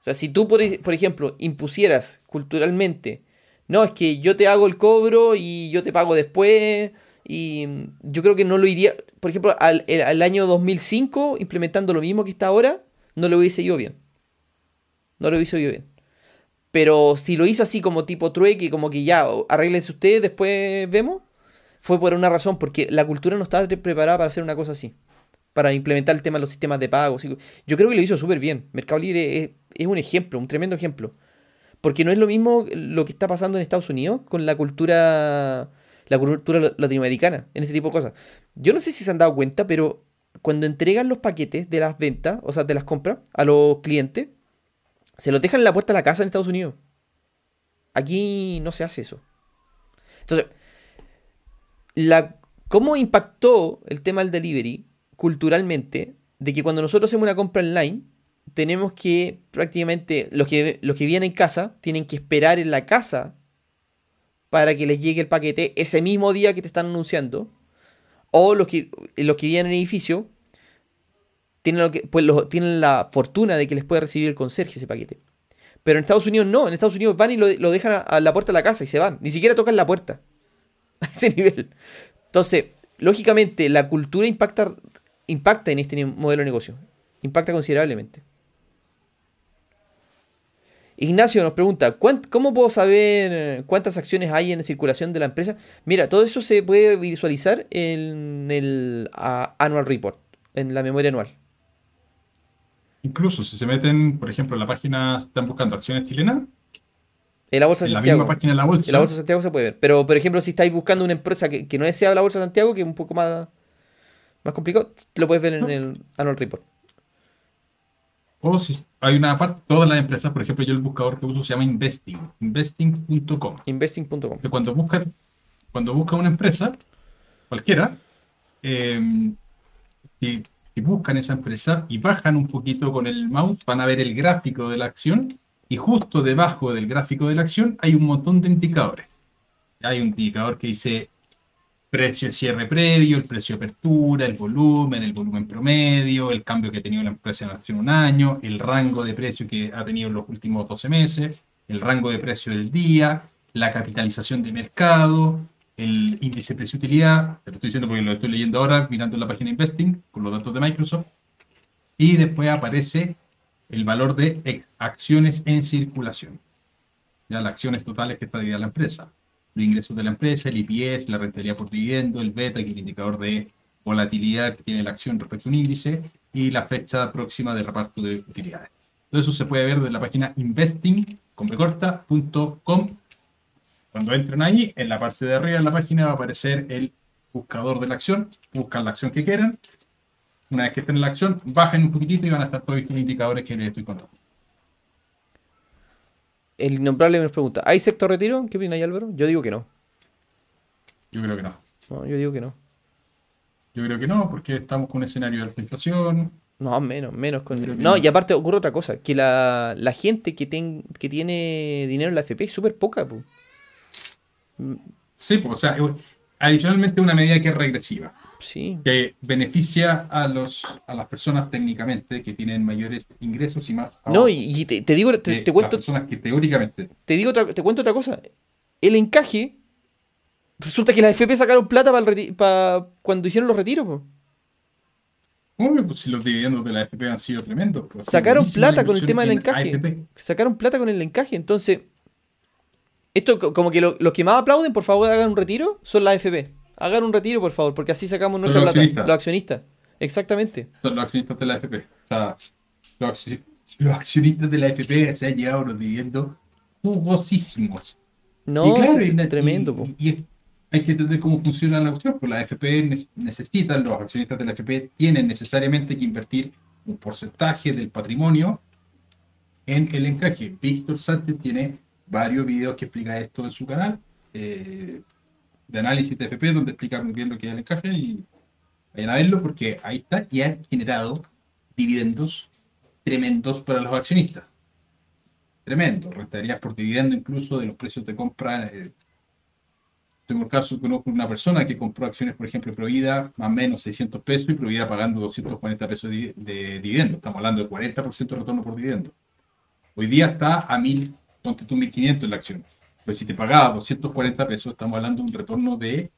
O sea, si tú, por, por ejemplo, impusieras culturalmente, no, es que yo te hago el cobro y yo te pago después, y yo creo que no lo iría, por ejemplo, al, al año 2005, implementando lo mismo que está ahora, no lo hubiese ido bien. No lo ido bien. Pero si lo hizo así como tipo trueque, como que ya, arréglense ustedes, después vemos, fue por una razón, porque la cultura no estaba preparada para hacer una cosa así. Para implementar el tema de los sistemas de pago. Yo creo que lo hizo súper bien. Mercado Libre es, es un ejemplo, un tremendo ejemplo. Porque no es lo mismo lo que está pasando en Estados Unidos con la cultura, la cultura la- latinoamericana, en este tipo de cosas. Yo no sé si se han dado cuenta, pero cuando entregan los paquetes de las ventas, o sea, de las compras, a los clientes, se los dejan en la puerta de la casa en Estados Unidos. Aquí no se hace eso. Entonces, ¿cómo impactó el tema del delivery culturalmente? De que cuando nosotros hacemos una compra online, tenemos que prácticamente, los que, los que vienen en casa, tienen que esperar en la casa para que les llegue el paquete ese mismo día que te están anunciando. O los que, los que vienen en edificio, tienen, lo que, pues lo- tienen la fortuna de que les puede recibir el conserje ese paquete. Pero en Estados Unidos no, en Estados Unidos van y lo, lo dejan a, la puerta de la casa y se van. Ni siquiera tocan la puerta. A ese nivel. Entonces, lógicamente, la cultura impacta, impacta en este modelo de negocio. Impacta considerablemente. Ignacio nos pregunta, ¿cuán- ¿cómo puedo saber eh, cuántas acciones hay en circulación de la empresa? Mira, todo eso se puede visualizar en el Annual Report, en la memoria anual. Incluso si se meten, por ejemplo, en la página, están buscando acciones chilenas, En la Bolsa de en la Santiago. misma página de la bolsa, En la Bolsa de Santiago se puede ver. Pero, por ejemplo, si estáis buscando una empresa que, que no sea la Bolsa de Santiago, que es un poco más, más complicado, lo puedes ver en el Annual Report. o si hay una parte, todas las empresas, por ejemplo, yo el buscador que uso se llama Investing, investing.com. Investing.com. que cuando buscan, cuando busca una empresa, cualquiera, eh, si, si buscan esa empresa y bajan un poquito con el mouse, van a ver el gráfico de la acción y justo debajo del gráfico de la acción hay un montón de indicadores. Hay un indicador que dice precio de cierre previo, el precio de apertura, el volumen, el volumen promedio, el cambio que ha tenido la empresa en acción un año, el rango de precio que ha tenido en los últimos 12 meses, el rango de precio del día, la capitalización de mercado, el índice precio-utilidad, te lo estoy diciendo porque lo estoy leyendo ahora, mirando en la página Investing, con los datos de Microsoft, y después aparece el valor de acciones en circulación, ya las acciones totales que está dividida la empresa. los ingresos de la empresa, el IPS, la rentabilidad por dividendo, el beta, que es el indicador de volatilidad que tiene la acción respecto a un índice, y la fecha próxima de reparto de utilidades. Todo eso se puede ver desde la página investing.com. Cuando entren ahí, en la parte de arriba de la página va a aparecer el buscador de la acción, buscan la acción que quieran. Una vez que estén en la acción, bajen un poquitito y van a estar todos estos indicadores que les estoy contando. El innombrable nos pregunta, ¿hay sector retiro? ¿Qué opina ahí Álvaro? Yo digo que no. Yo creo que no. No, yo digo que no. Yo creo que no, porque estamos con un escenario de alta inflación. No, menos, menos con... Creo No, y aparte ocurre otra cosa, que la, la gente que, ten- que tiene dinero en la FP es súper poca, po. Sí, pues, o sea, eh, adicionalmente una medida que es regresiva, Sí. que beneficia a, los, a las personas técnicamente que tienen mayores ingresos y más No, y, y te, te digo, te, que te las cuento, personas que teóricamente te digo otra, te cuento otra cosa. El encaje, resulta que las FP sacaron plata para el cuando hicieron los retiros, po. Obvio, pues si los dividendos de la AFP han sido tremendos. pues, Sacaron plata con el tema del en encaje. AFP. Sacaron plata con el encaje. Entonces, esto co- como que lo- los que más aplauden, por favor, hagan un retiro, son las FP. Hagan un retiro, por favor, porque así sacamos nuestra los plata. accionistas. Los accionistas. Exactamente. Son los accionistas de la AFP. O sea, los, los accionistas de la AFP se han llevado unos dividendos jugosísimos. No, y claro, y, tremendo, y- es- hay que entender cómo funciona la cuestión. Pues la AFP ne- necesitan, los accionistas de la AFP tienen necesariamente que invertir un porcentaje del patrimonio en el encaje. Víctor Sánchez tiene varios videos que explica esto en su canal eh, de análisis de AFP, donde explica muy bien lo que es el encaje y vayan a verlo porque ahí está y ha generado dividendos tremendos para los accionistas. Tremendo, rentabilidad por dividendo incluso de los precios de compra. eh, tengo el caso, conozco una persona que compró acciones, por ejemplo, Provida, más o menos 600 pesos y Provida pagando 240 pesos de, de dividendo. Estamos hablando de 40% de retorno por dividendo. Hoy día está a 1000, ponte tú 1500 en la acción. Pero si te pagaba 240 pesos, estamos hablando de un retorno de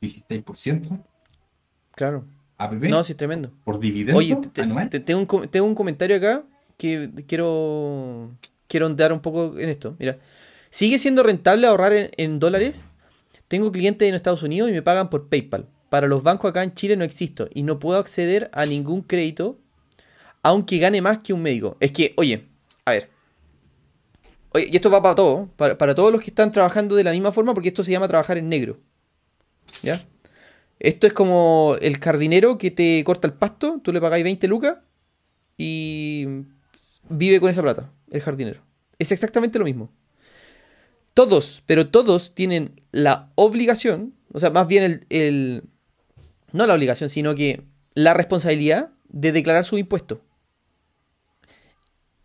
16% Claro. APP No, sí, es tremendo. por dividendo Oye, te- te- tengo, un, tengo un comentario acá que quiero, quiero ondear un poco en esto. Mira, ¿sigue siendo rentable ahorrar en, en dólares? Tengo clientes en Estados Unidos y me pagan por PayPal. Para los bancos acá en Chile no existo y no puedo acceder a ningún crédito aunque gane más que un médico. Es que, oye, a ver. Oye, y esto va para todos, para, para todos los que están trabajando de la misma forma, porque esto se llama trabajar en negro. ¿Ya? Esto es como el jardinero que te corta el pasto, tú le pagáis 20 lucas y vive con esa plata, el jardinero. Es exactamente lo mismo. Todos, pero todos tienen la obligación, o sea, más bien el, el- no la obligación, sino que la responsabilidad de declarar su impuesto.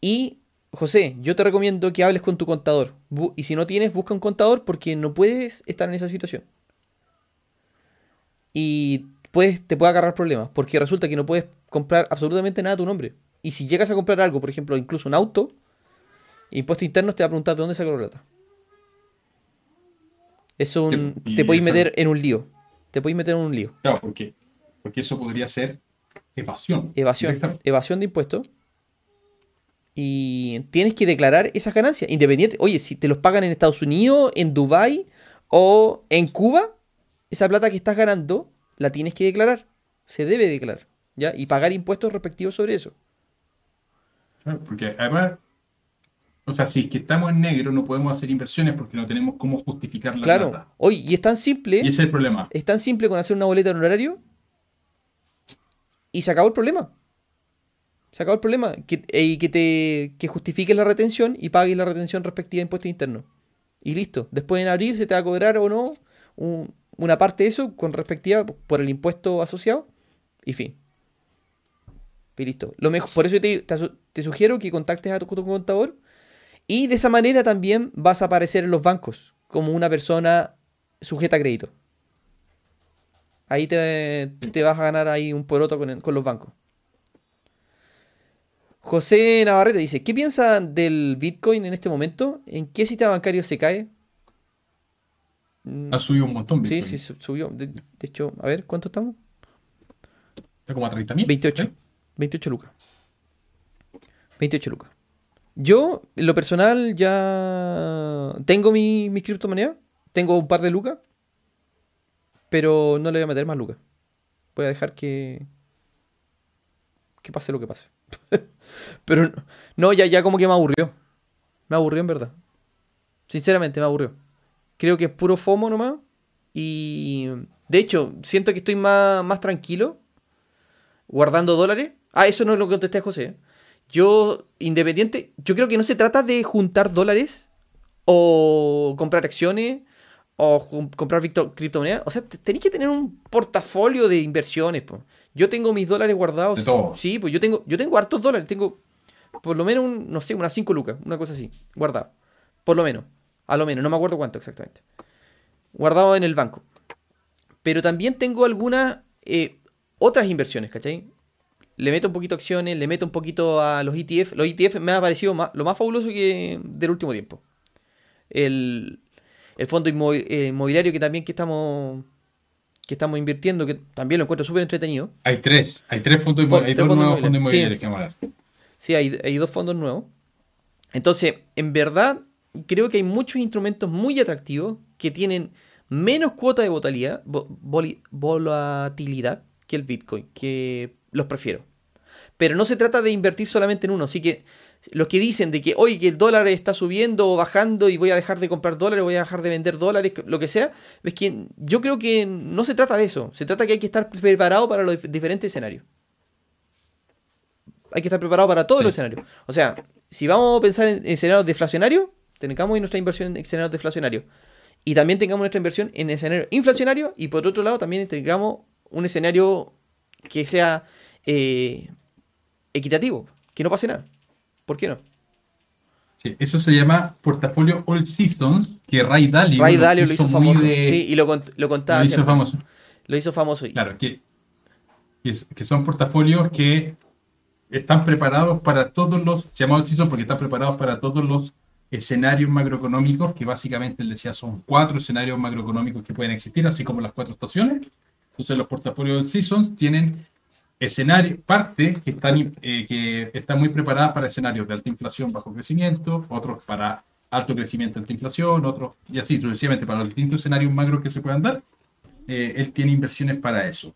Y, José, yo te recomiendo que hables con tu contador. Y si no tienes, busca un contador porque no puedes estar en esa situación y puedes, te puede agarrar problemas, porque resulta que no puedes comprar absolutamente nada a tu nombre. Y si llegas a comprar algo, por ejemplo, incluso un auto, Impuesto Interno te va a preguntar de dónde sacó la plata. Un- y te podéis meter en un lío. Te podéis meter en un lío. Claro, porque, porque eso podría ser evasión. Evasión, evasión de impuestos. Y tienes que declarar esas ganancias. Independiente. Oye, si te los pagan en Estados Unidos, en Dubai o en Cuba, esa plata que estás ganando la tienes que declarar. Se debe declarar. ¿Ya? Y pagar impuestos respectivos sobre eso. Claro, porque además, o sea, si es que estamos en negro, no podemos hacer inversiones porque no tenemos cómo justificar la Claro. plata. Oye, y es tan simple. Y ese es el problema. Es tan simple con hacer una boleta de honorario. Y se acabó el problema. Se acabó el problema. Eh, y que te que justifiques la retención y pagues la retención respectiva de impuestos internos. Y listo. Después en abril se te va a cobrar o no un- una parte de eso con respectiva por el impuesto asociado. Y fin. Y listo. Lo mejor, por eso te, te su- te sugiero que contactes a tu, tu contador. Y de esa manera también vas a aparecer en los bancos como una persona sujeta a crédito. Ahí te, te vas a ganar ahí un poroto con, con los bancos. José Navarrete dice, ¿qué piensa del Bitcoin en este momento? ¿En qué sistema bancario se cae? Ha subido un montón. Sí, Bitcoin. sí, su- subió. De, de hecho, a ver, ¿cuánto estamos? Está como a 30 mil. 28. 28 lucas. 28 lucas. Yo, en lo personal, ya tengo mi, mi criptomoneda. Tengo un par de lucas. Pero no le voy a meter más lucas. Voy a dejar que. Que pase lo que pase. pero no, ya, ya como que me aburrió. Me aburrió en verdad. Sinceramente, me aburrió. Creo que es puro FOMO nomás. Y. De hecho, siento que estoy más, más tranquilo. Guardando dólares. Ah, eso no es lo que contesté a José. Yo, independiente, yo creo que no se trata de juntar dólares o comprar acciones o comprar criptomonedas. O sea, tenéis que tener un portafolio de inversiones. Yo tengo mis dólares guardados. Sí, pues yo tengo, yo tengo hartos dólares. Tengo por lo menos, un, no sé, unas 5 lucas, una cosa así, guardado. Por lo menos, a lo menos, no me acuerdo cuánto exactamente. Guardado en el banco. Pero también tengo algunas eh, otras inversiones, ¿cachai? le meto un poquito a acciones, le meto un poquito a los ETF. Los ETF me ha parecido lo más fabuloso que del último tiempo. El, fondo eh, inmobiliario que también que estamos que estamos invirtiendo, que también lo encuentro súper entretenido. Hay tres, hay tres fondos, hay dos nuevos fondos inmobiliarios que vamos a hablar. Sí, hay, dos fondos nuevos. Entonces, en verdad, creo que hay muchos instrumentos muy atractivos que tienen menos cuota de volatilidad que el Bitcoin, que los prefiero. Pero no se trata de invertir solamente en uno. Así que los que dicen de que, hoy que el dólar está subiendo o bajando y voy a dejar de comprar dólares, voy a dejar de vender dólares, lo que sea, es que yo creo que no se trata de eso. Se trata que hay que estar preparado para los diferentes escenarios. Hay que estar preparado para todos los escenarios. O sea, si vamos a pensar en escenarios deflacionarios, tengamos nuestra inversión en escenarios deflacionarios. Y también tengamos nuestra inversión en escenario inflacionario. Y por otro lado, también tengamos un escenario que sea eh, equitativo, que no pase nada. ¿Por qué no? Sí, eso se llama portafolio All Seasons, que Ray Dalio, Ray Dalio lo hizo, famoso. Sí, y lo, lo contaba. Lo hizo famoso. Lo hizo famoso. Claro, que, que, son portafolios que están preparados para todos los, se llama All Seasons porque están preparados para todos los escenarios macroeconómicos, que básicamente él decía son cuatro escenarios macroeconómicos que pueden existir, así como las cuatro estaciones. Entonces los portafolios All Seasons tienen escenario, parte que están, eh, que están muy preparadas para escenarios de alta inflación bajo crecimiento, otros para alto crecimiento alta inflación, otros, y así sucesivamente, para los distintos escenarios macro que se puedan dar, eh, él tiene inversiones para eso.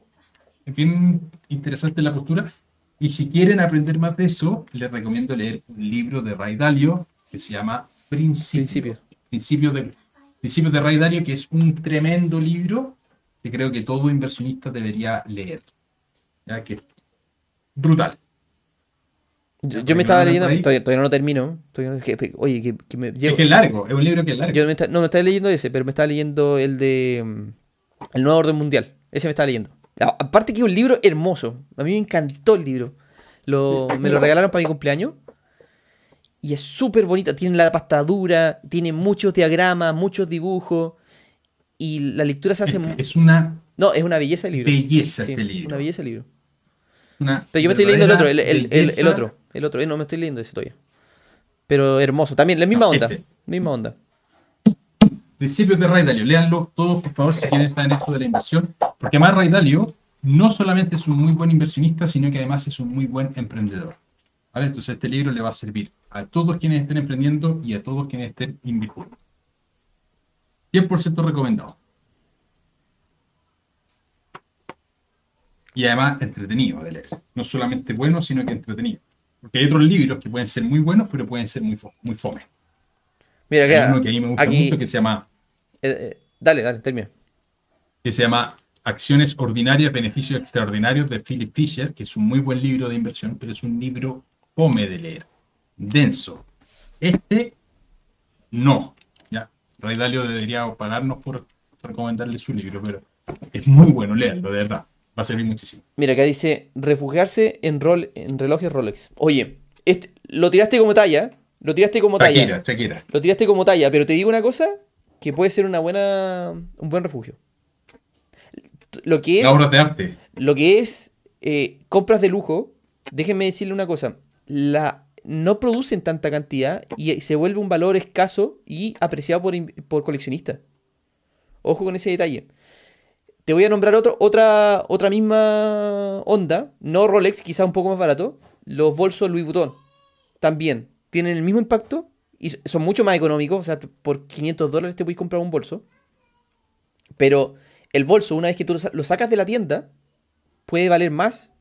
Es bien interesante la postura. Y si quieren aprender más de eso, les recomiendo leer un libro de Ray Dalio que se llama Principio. Principio. de, Principio de Ray Dalio, que es un tremendo libro que creo que todo inversionista debería leer. Ya que brutal. Yo, me estaba leyendo, todavía, no lo termino. oye, que, me, Es que es largo, es un libro que es largo. Yo no me estaba leyendo ese, pero me estaba leyendo el de mm, El Nuevo Orden Mundial. Ese me estaba leyendo. Aparte que es un libro hermoso. A mí me encantó el libro. Lo, me lo regalaron para mi cumpleaños. Y es súper bonito. Tiene la pastadura, tiene muchos diagramas, muchos dibujos. Y la lectura se hace... Es una... No, es una belleza el libro. Belleza este libro. Una belleza el libro. Pero yo me estoy leyendo el otro, el, el, otro, el otro, eh, no me estoy leyendo ese todavía. Pero hermoso, también, la misma onda, este. misma onda. Principios de Ray Dalio, todos por favor si quieren estar en esto de la inversión, porque además Ray Dalio no solamente es un muy buen inversionista, sino que además es un muy buen emprendedor. ¿Vale? Entonces este libro le va a servir a todos quienes estén emprendiendo y a todos quienes estén invirtiendo. 100% recomendado. y además entretenido de leer. No solamente bueno, sino que entretenido. Porque hay otros libros que pueden ser muy buenos, pero pueden ser muy, muy fome. Mira, hay uno que a mí me gusta mucho que se llama. Eh, eh, dale, dale, termina. Que se llama Acciones Ordinarias, Beneficios Extraordinarios de Philip Fisher, que es un muy buen libro de inversión, pero es un libro fome de leer, denso. Este, no. Ya, Ray Dalio debería pagarnos por recomendarle su libro, pero es muy bueno, leerlo, de verdad va a servir muchísimo. Mira, acá dice refugiarse en, rol, en relojes Rolex. Oye, este, lo tiraste como talla, lo tiraste como talla. Shakira. Lo tiraste como talla, pero te digo una cosa, que puede ser una buena, un buen refugio. Lo que es... obras de arte. Lo que es eh, compras de lujo, déjenme decirle una cosa, la, no producen tanta cantidad y se vuelve un valor escaso y apreciado por, por coleccionistas. Ojo con ese detalle. Te voy a nombrar otro, otra, otra misma onda, no Rolex, quizá un poco más barato, los bolsos Louis Vuitton. También tienen el mismo impacto y son mucho más económicos. O sea, por 500 dólares te puedes comprar un bolso. Pero el bolso, una vez que tú lo sacas de la tienda, puede valer más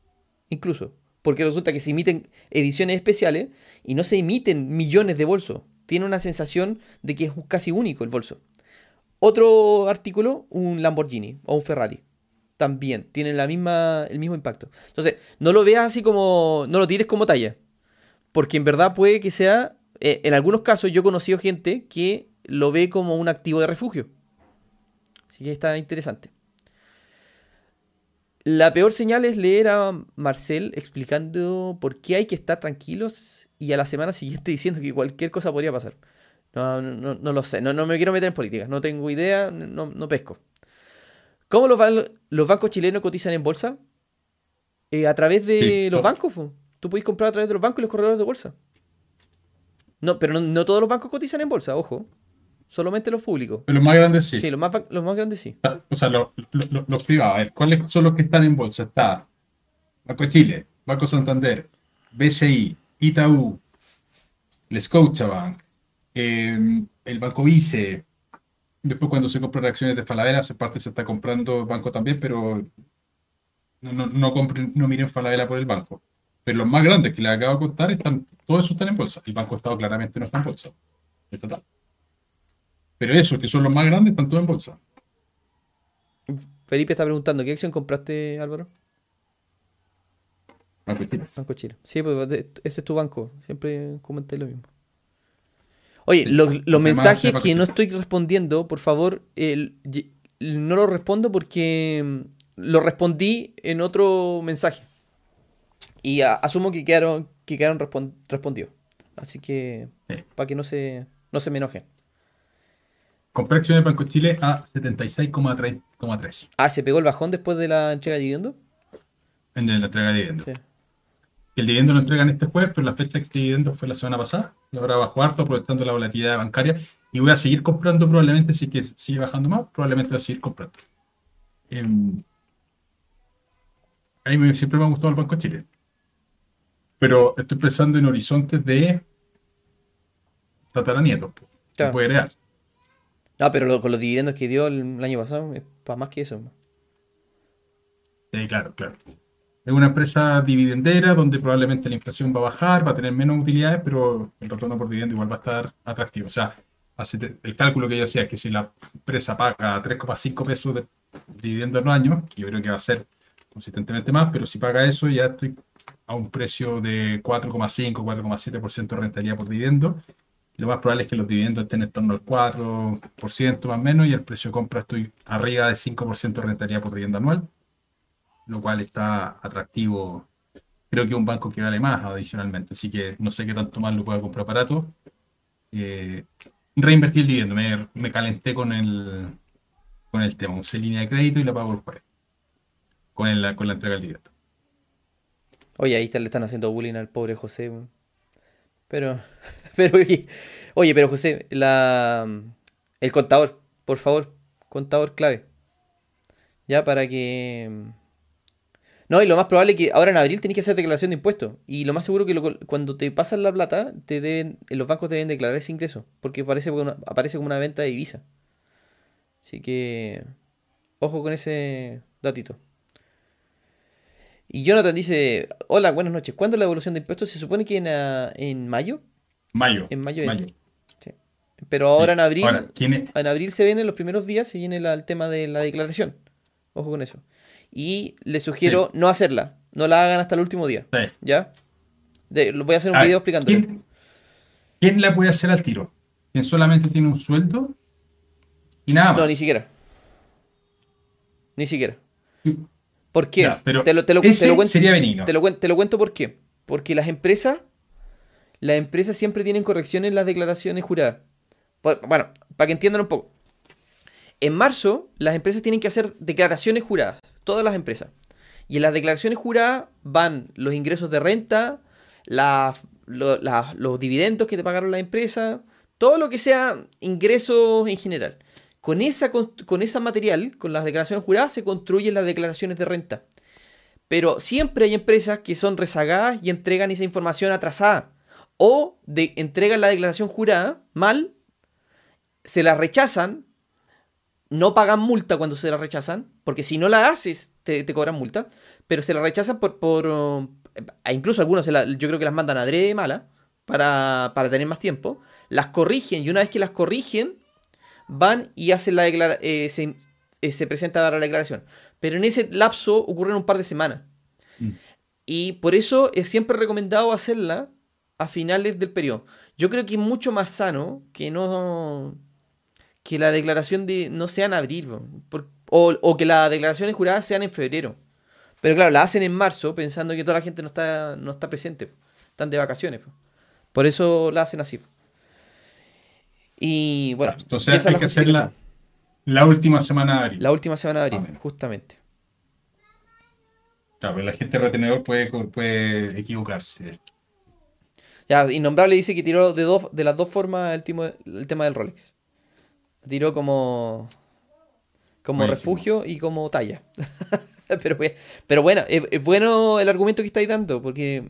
incluso. Porque resulta que se emiten ediciones especiales y no se emiten millones de bolsos. Tiene una sensación de que es casi único el bolso. Otro artículo, un Lamborghini o un Ferrari. También tienen la misma, el mismo impacto. Entonces, no lo veas así como. No lo tires como talla. Porque en verdad puede que sea. Eh, en algunos casos, yo he conocido gente que lo ve como un activo de refugio. Así que está interesante. La peor señal es leer a Marcel explicando por qué hay que estar tranquilos y a la semana siguiente diciendo que cualquier cosa podría pasar. No, no, no lo sé, no, no, me quiero meter en política, no tengo idea, no, no pesco. ¿Cómo los, los, bancos chilenos cotizan en bolsa? Eh, a través de los bancos. Tú puedes comprar a través de los bancos y los corredores de bolsa. No, pero no, todos los bancos cotizan en bolsa, ojo. Solamente los públicos. Pero los más grandes sí. Sí, los más, los más grandes sí. O sea, los, los privados. A ver, ¿cuáles son los que están en bolsa? Está Banco Chile, Banco Santander, BCI, Itaú, el Scotiabank, eh, el Banco Vice. Después cuando se compran acciones de Falabella, se parte se está comprando banco también, pero no, no, no, compren, no miren Falabella por el banco. Pero los más grandes que les acabo de contar, están, todos esos están en bolsa. El Banco Estado claramente no está en bolsa. Pero esos que son los más grandes están todos en bolsa. Felipe está preguntando, ¿qué acción compraste, Álvaro? Banco Chile. Banco Chile. Sí, pues ese es tu banco. Siempre comenté lo mismo. Oye, los, mensajes que no estoy respondiendo, por favor, no los respondo porque mm, lo respondí en otro mensaje. Y asumo que quedaron, que quedaron respondidos. Así que, para que no se, no se me enojen. Compré acciones de Banco Chile a 76,3. Ah, ¿se pegó el bajón después de la entrega de dividendo? En la entrega de dividendo. El dividendo lo entregan este jueves, pero la fecha de dividendo fue la semana pasada. Y ahora bajo harto, aprovechando la volatilidad bancaria. Y voy a seguir comprando probablemente, si que sigue bajando más, probablemente voy a seguir comprando. Em, a mí siempre me ha gustado el Banco Chile. Pero estoy pensando en horizontes de tataranietos. Claro. puede crear. No, pero con los dividendos que dio el, año pasado, es para más que eso. Sí, claro, claro. Es una empresa dividendera donde probablemente la inflación va a bajar, va a tener menos utilidades, pero el retorno por dividendo igual va a estar atractivo. O sea, el cálculo que yo hacía es que si la empresa paga 3,5 pesos de dividendo en un año, que yo creo que va a ser consistentemente más, pero si paga eso ya estoy a un precio de 4,5, 4,7% de rentabilidad por dividendo. Lo más probable es que los dividendos estén en torno al 4% más o menos y el precio de compra estoy arriba de 5% de rentabilidad por dividendo anual lo cual está atractivo. Creo que un banco que vale más adicionalmente, así que no sé qué tanto más lo pueda comprar barato. Eh, reinvertí el dividendo, me, calenté con el, con el tema, usé línea de crédito y la pago el jueves, con, la con la entrega del dividendo. Oye, ahí le están haciendo bullying al pobre José. Pero, pero, oye, pero José, la, el contador, por favor, contador clave. Ya para que no, y lo más probable es que ahora en abril tenés que hacer declaración de impuestos. Y lo más seguro que cuando te pasan la plata, te deben, los bancos deben declarar ese ingreso. Porque aparece, aparece como una venta de divisa. Así que. Ojo con ese datito. Y Jonathan dice: Hola, buenas noches. ¿Cuándo es la evolución de impuestos? Se supone que en, ah, en mayo. Mayo. En mayo. Sí. Pero ahora en abril. En abril se vienen los primeros días, se viene el tema de la declaración. Ojo con eso. Y les sugiero no hacerla. No la hagan hasta el último día. ¿Ya? voy a hacer un video explicándolo. ¿quién, la puede hacer al tiro? ¿Quién solamente tiene un sueldo? Y nada más. No, ni siquiera. Ni siquiera. ¿Por qué? te, lo, cuento, sería benigno. Te lo, te lo cuento por qué. Porque las empresas, las empresas siempre tienen correcciones en las declaraciones juradas. Bueno, para que entiendan un poco. En marzo, las empresas tienen que hacer declaraciones juradas todas las empresas. Y en las declaraciones juradas van los ingresos de renta, los dividendos que te pagaron la empresa, todo lo que sea ingresos en general. Con esa, con material, con las declaraciones juradas, se construyen las declaraciones de renta. Pero siempre hay empresas que son rezagadas y entregan esa información atrasada. o de, entregan la declaración jurada mal, se la rechazan, no pagan multa cuando se la rechazan, porque si no la haces te, cobran multa, pero se la rechazan por... por eh, incluso algunos yo creo que las mandan a de mala para, para tener más tiempo, las corrigen y una vez que las corrigen, van y hacen la declaración, eh, se, eh, se, presenta la declaración. Pero en ese lapso ocurren un par de semanas. Mm. Y por eso es siempre recomendado hacerla a finales del periodo. Yo creo que es mucho más sano que no que la declaración de no sea en abril o, que las declaraciones juradas sean en febrero. Pero claro, la hacen en marzo pensando que toda la gente no está, no está presente, están de vacaciones. Por eso la hacen así. Y bueno, entonces hay que hacer la, última semana de abril. La última semana de abril, justamente. Claro, pero la gente retenedor puede, puede equivocarse. Ya, Innombrable dice que tiró de, dos, de las dos formas el, el tema del Rolex. Tiró como, como refugio y como talla. pero, pero bueno, es, bueno el argumento que estáis dando, porque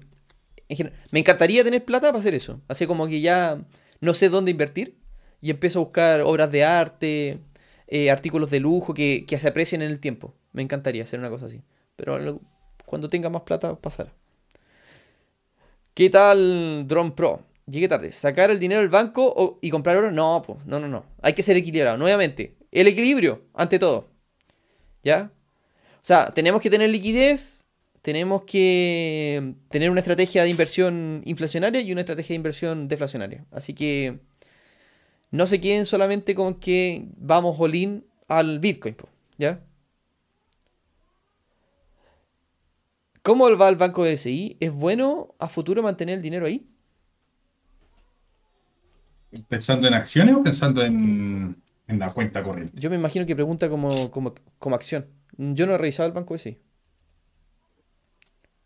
me encantaría tener plata para hacer eso. Así como que ya no sé dónde invertir y empiezo a buscar obras de arte, eh, artículos de lujo que, que, se aprecien en el tiempo. Me encantaría hacer una cosa así. Pero cuando tenga más plata, pasará. ¿Qué tal Drone Pro? Llegué tarde. ¿Sacar el dinero del banco y comprar oro? No, pues, no, no, no. Hay que ser equilibrado. Nuevamente, el equilibrio, ante todo. ¿Ya? O sea, tenemos que tener liquidez, tenemos que tener una estrategia de inversión inflacionaria y una estrategia de inversión deflacionaria. Así que no se queden solamente con que vamos all al Bitcoin, ¿ya? ¿Cómo va el banco de SI? ¿Es bueno a futuro mantener el dinero ahí? ¿Pensando en acciones o pensando en, la cuenta corriente? Yo me imagino que pregunta como, como, acción. Yo no he revisado el banco de SI.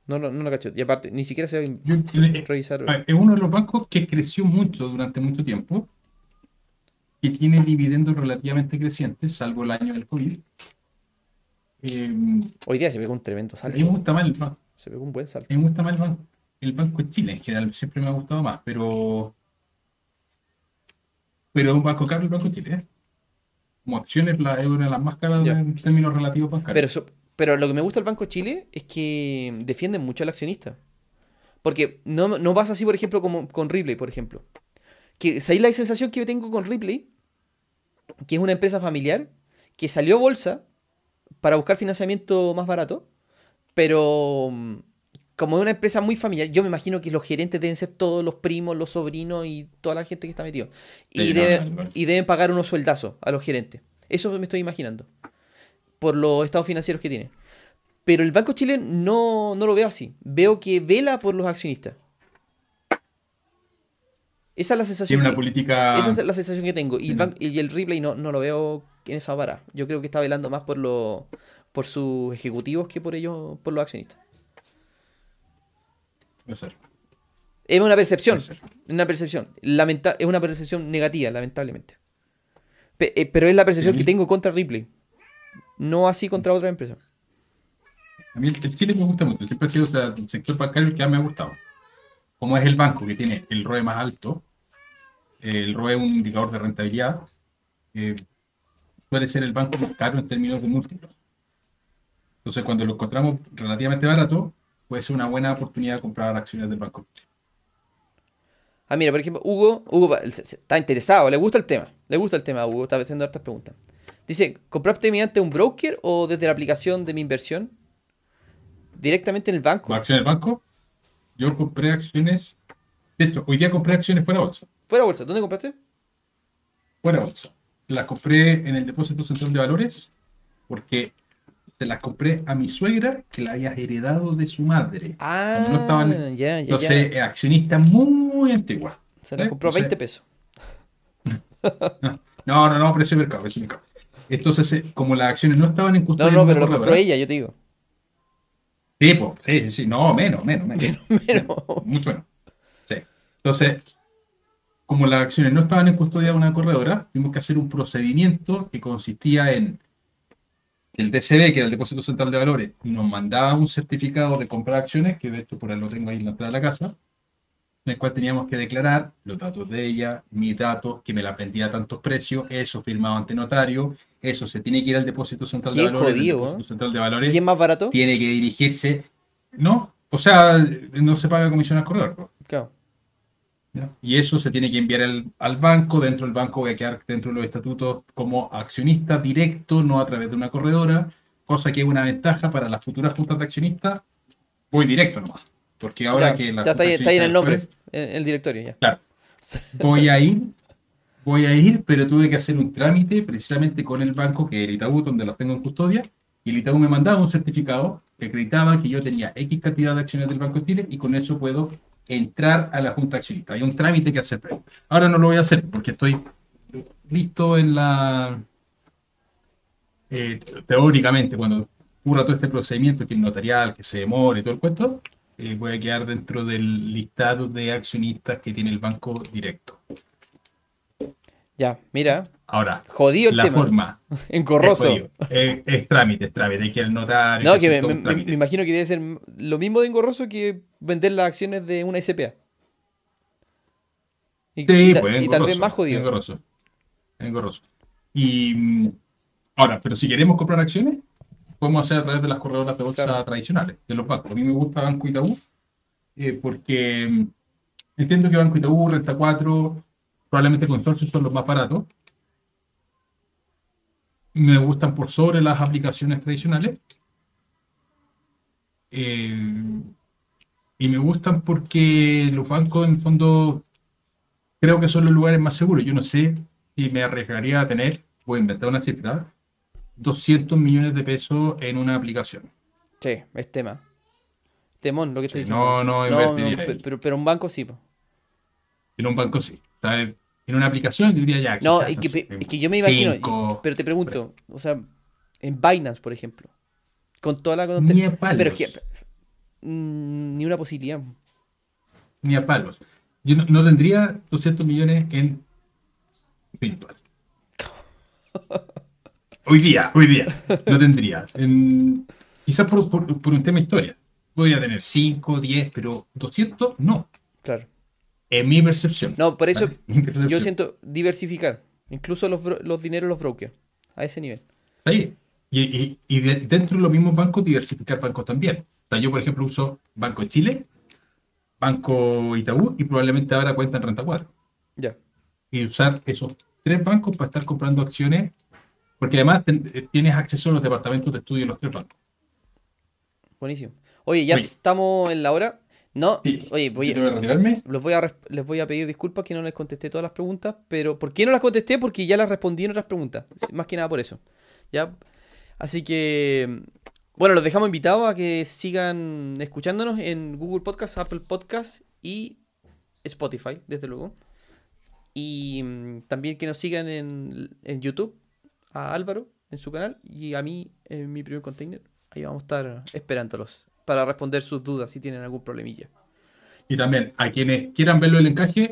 No, no, no lo cacho. Y aparte, ni siquiera se va a revisar. Es uno de los bancos que creció mucho durante mucho tiempo, que tiene dividendos relativamente crecientes, salvo el año del COVID. Em, Hoy día se ve un tremendo salto. me gusta más el banco. Se ve un buen salto. me gusta más el banco. El Banco de Chile en general siempre me ha gustado más, pero. Pero un banco caro el Banco de Chile, ¿eh? Como acciones, la, es una de las más caras en términos relativos bancarios. Pero, pero lo que me gusta del Banco de Chile es que defienden mucho al accionista. Porque no, no pasa así, por ejemplo, como con Ripley, por ejemplo. Que ahí la sensación que yo tengo con Ripley, que es una empresa familiar, que salió a bolsa para buscar financiamiento más barato, pero mm, como es una empresa muy familiar, yo me imagino que los gerentes deben ser todos los primos, los sobrinos y toda la gente que está metido. Y, y deben pagar unos sueldazos a los gerentes. Eso me estoy imaginando. Por los estados financieros que tiene. Pero el Banco Chile no, no lo veo así. Veo que vela por los accionistas. Esa es la sensación. Tiene una política. Esa es la sensación que tengo. Y, el, y el replay no, no lo veo en esa vara. Yo creo que está velando más por los por sus ejecutivos que por ellos, por los accionistas. ser. Es una percepción. Una percepción. Lamenta es una percepción negativa, lamentablemente. Eh, pero es la percepción que tengo contra Ripley. No así contra otra empresa. A mí el, Chile me gusta mucho. Siempre ha sido el sector bancario el que más me ha gustado. Como es el banco que tiene el ROE más alto, el ROE es un indicador de rentabilidad, suele ser el banco más caro en términos de múltiplos. Entonces, cuando lo encontramos relativamente barato, puede ser una buena oportunidad de comprar acciones del banco. Ah, mira, por ejemplo, Hugo, Hugo está interesado, le gusta el tema. Le gusta el tema, Hugo, está haciendo hartas preguntas. Dice, ¿compraste mediante un broker o desde la aplicación de mi inversión? ¿Directamente en el banco? ¿Acciones del banco? Yo compré acciones. De hecho, hoy día compré acciones fuera bolsa. ¿Fuera bolsa? ¿Dónde compraste? Fuera bolsa las compré en el depósito central de valores porque se las compré a mi suegra que la había heredado de su madre. Ah, no estaban, ya, ya, entonces, accionista muy antigua. Se la compró 20 pesos. No, no, no, precio de mercado, precio de mercado. Entonces, eh, como las acciones no estaban en custodia. No, no, pero lo compró ella, yo te digo. Sí, pues, sí, sí, sí, no, menos, menos, menos. menos. Mucho menos. Sí. Entonces, como las acciones no estaban en custodia de una corredora, tuvimos que hacer un procedimiento que consistía en el DCB, que era el Depósito Central de Valores, nos mandaba un certificado de compra de acciones, que de hecho por ahí lo tengo ahí en la entrada de la casa, en el cual teníamos que declarar los datos de ella, mis datos, que me la aprendía a tantos precios, eso firmado ante notario, eso se tiene que ir al depósito central de valores. jodido, depósito ¿eh? central de valores ¿Quién más barato? tiene que dirigirse, ¿no? O sea, no se paga comisión al corredor. ¿no? Claro. ¿Ya? Y eso se tiene que enviar al, al banco, dentro del banco voy a quedar dentro de los estatutos como accionista directo, no a través de una corredora, cosa que es una ventaja para las futuras juntas de accionistas, voy directo nomás. Porque ahora que la ya está, ahí- está ahí en el nombre, en el directorio ya. Claro. voy a ir, voy a ir, pero tuve que hacer un trámite precisamente con el banco, que es el Itaú, donde los tengo en custodia, y el Itaú me mandaba un certificado que acreditaba que yo tenía X cantidad de acciones del Banco de Chile y con eso puedo entrar a la Junta Accionista. Hay un trámite que hacer. Ahora no lo voy a hacer porque estoy listo en la... eh, teóricamente, cuando ocurra todo este procedimiento, que es notarial, que se demore todo el cuento, eh, voy a quedar dentro del listado de accionistas que tiene el banco directo. Ya, mira, Ahora, jodido el la tema. forma Engorroso. es. Es- es trámite, es trámite, hay que al notario. No, que me, imagino que debe ser lo mismo de engorroso que vender las acciones de una SPA. Y, Sí, y pues, y tal vez engorroso, más jodido. Engorroso. Engorroso. Y mm, ahora, pero si queremos comprar acciones, podemos hacer a través de las corredoras de bolsa Claro. tradicionales, de los bancos. A mí me gusta Banco Itaú, eh, porque mm, entiendo que Banco Itaú, Renta 4, probablemente Consorcio son los más baratos. Me gustan por sobre las aplicaciones tradicionales. Eh, y me gustan porque los bancos, en el fondo, creo que son los lugares más seguros. Yo no sé si me arriesgaría a tener, voy a inventar una cifra, 200 millones de pesos en una aplicación. Sí, es tema. Temón, lo que Sí, diciendo. no, no invertiría pe- ahí. pero, pero un banco sí. En un banco sí. Sea, en una aplicación yo diría ya. No, quizás, es que, sé, pe- es que yo me imagino, cinco, pero te pregunto, o sea, en Binance, por ejemplo, con toda la Ni a palos. pero mm, ni una posibilidad. ni a palos. Yo no, no tendría 200 millones en virtual. Hoy día, hoy día. No tendría. En- quizás por, por- por un tema de historia. Podría tener 5, 10, pero 200 no. Claro. En mi percepción. No, por eso yo siento diversificar, incluso los, los dineros los brokers, a ese nivel. Ahí. Y, y- y de- dentro de los mismos bancos, diversificar bancos también. O sea, yo, por ejemplo, uso Banco de Chile, Banco Itaú y probablemente ahora cuenta en Renta 4. Ya. y usar esos tres bancos para estar comprando acciones, porque además ten- eh, tienes acceso a los departamentos de estudio de los tres bancos. Buenísimo. Oye, ya Oye. estamos en la hora. No, Sí, oye, voy retirarme. los voy a, les voy a pedir disculpas que no les contesté todas las preguntas, pero ¿por qué no las contesté? Porque ya las respondí en otras preguntas. Más que nada por eso. ¿Ya? Así que, bueno, los dejamos invitados a que sigan escuchándonos en Google Podcast, Apple Podcast y Spotify, desde luego. Y mm, también que nos sigan en, en YouTube, a Álvaro en su canal y a mí en mi primer container. Ahí vamos a estar esperándolos para responder sus dudas si tienen algún problemilla. Y también a quienes quieran verlo el encaje,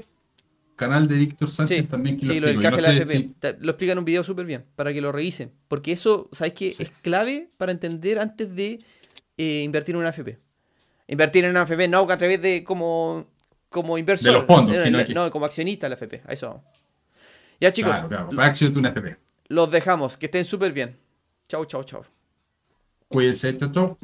canal de Víctor Sánchez Sí, también. que sí, lo del explico. Y caje de no la FP. si- Lo explican en un video súper bien, para que lo revisen. Porque eso, ¿sabes qué? Sí. Es clave para entender antes de eh, invertir en una AFP. Invertir en una AFP no a través de como, como inversor. De los fondos, no, sino no, que- no, como accionista de la AFP. A eso vamos. Ya chicos, Claro, claro. Para de una FP. los dejamos. Que estén súper bien. Chau, chau, chau. Cuídense, chao.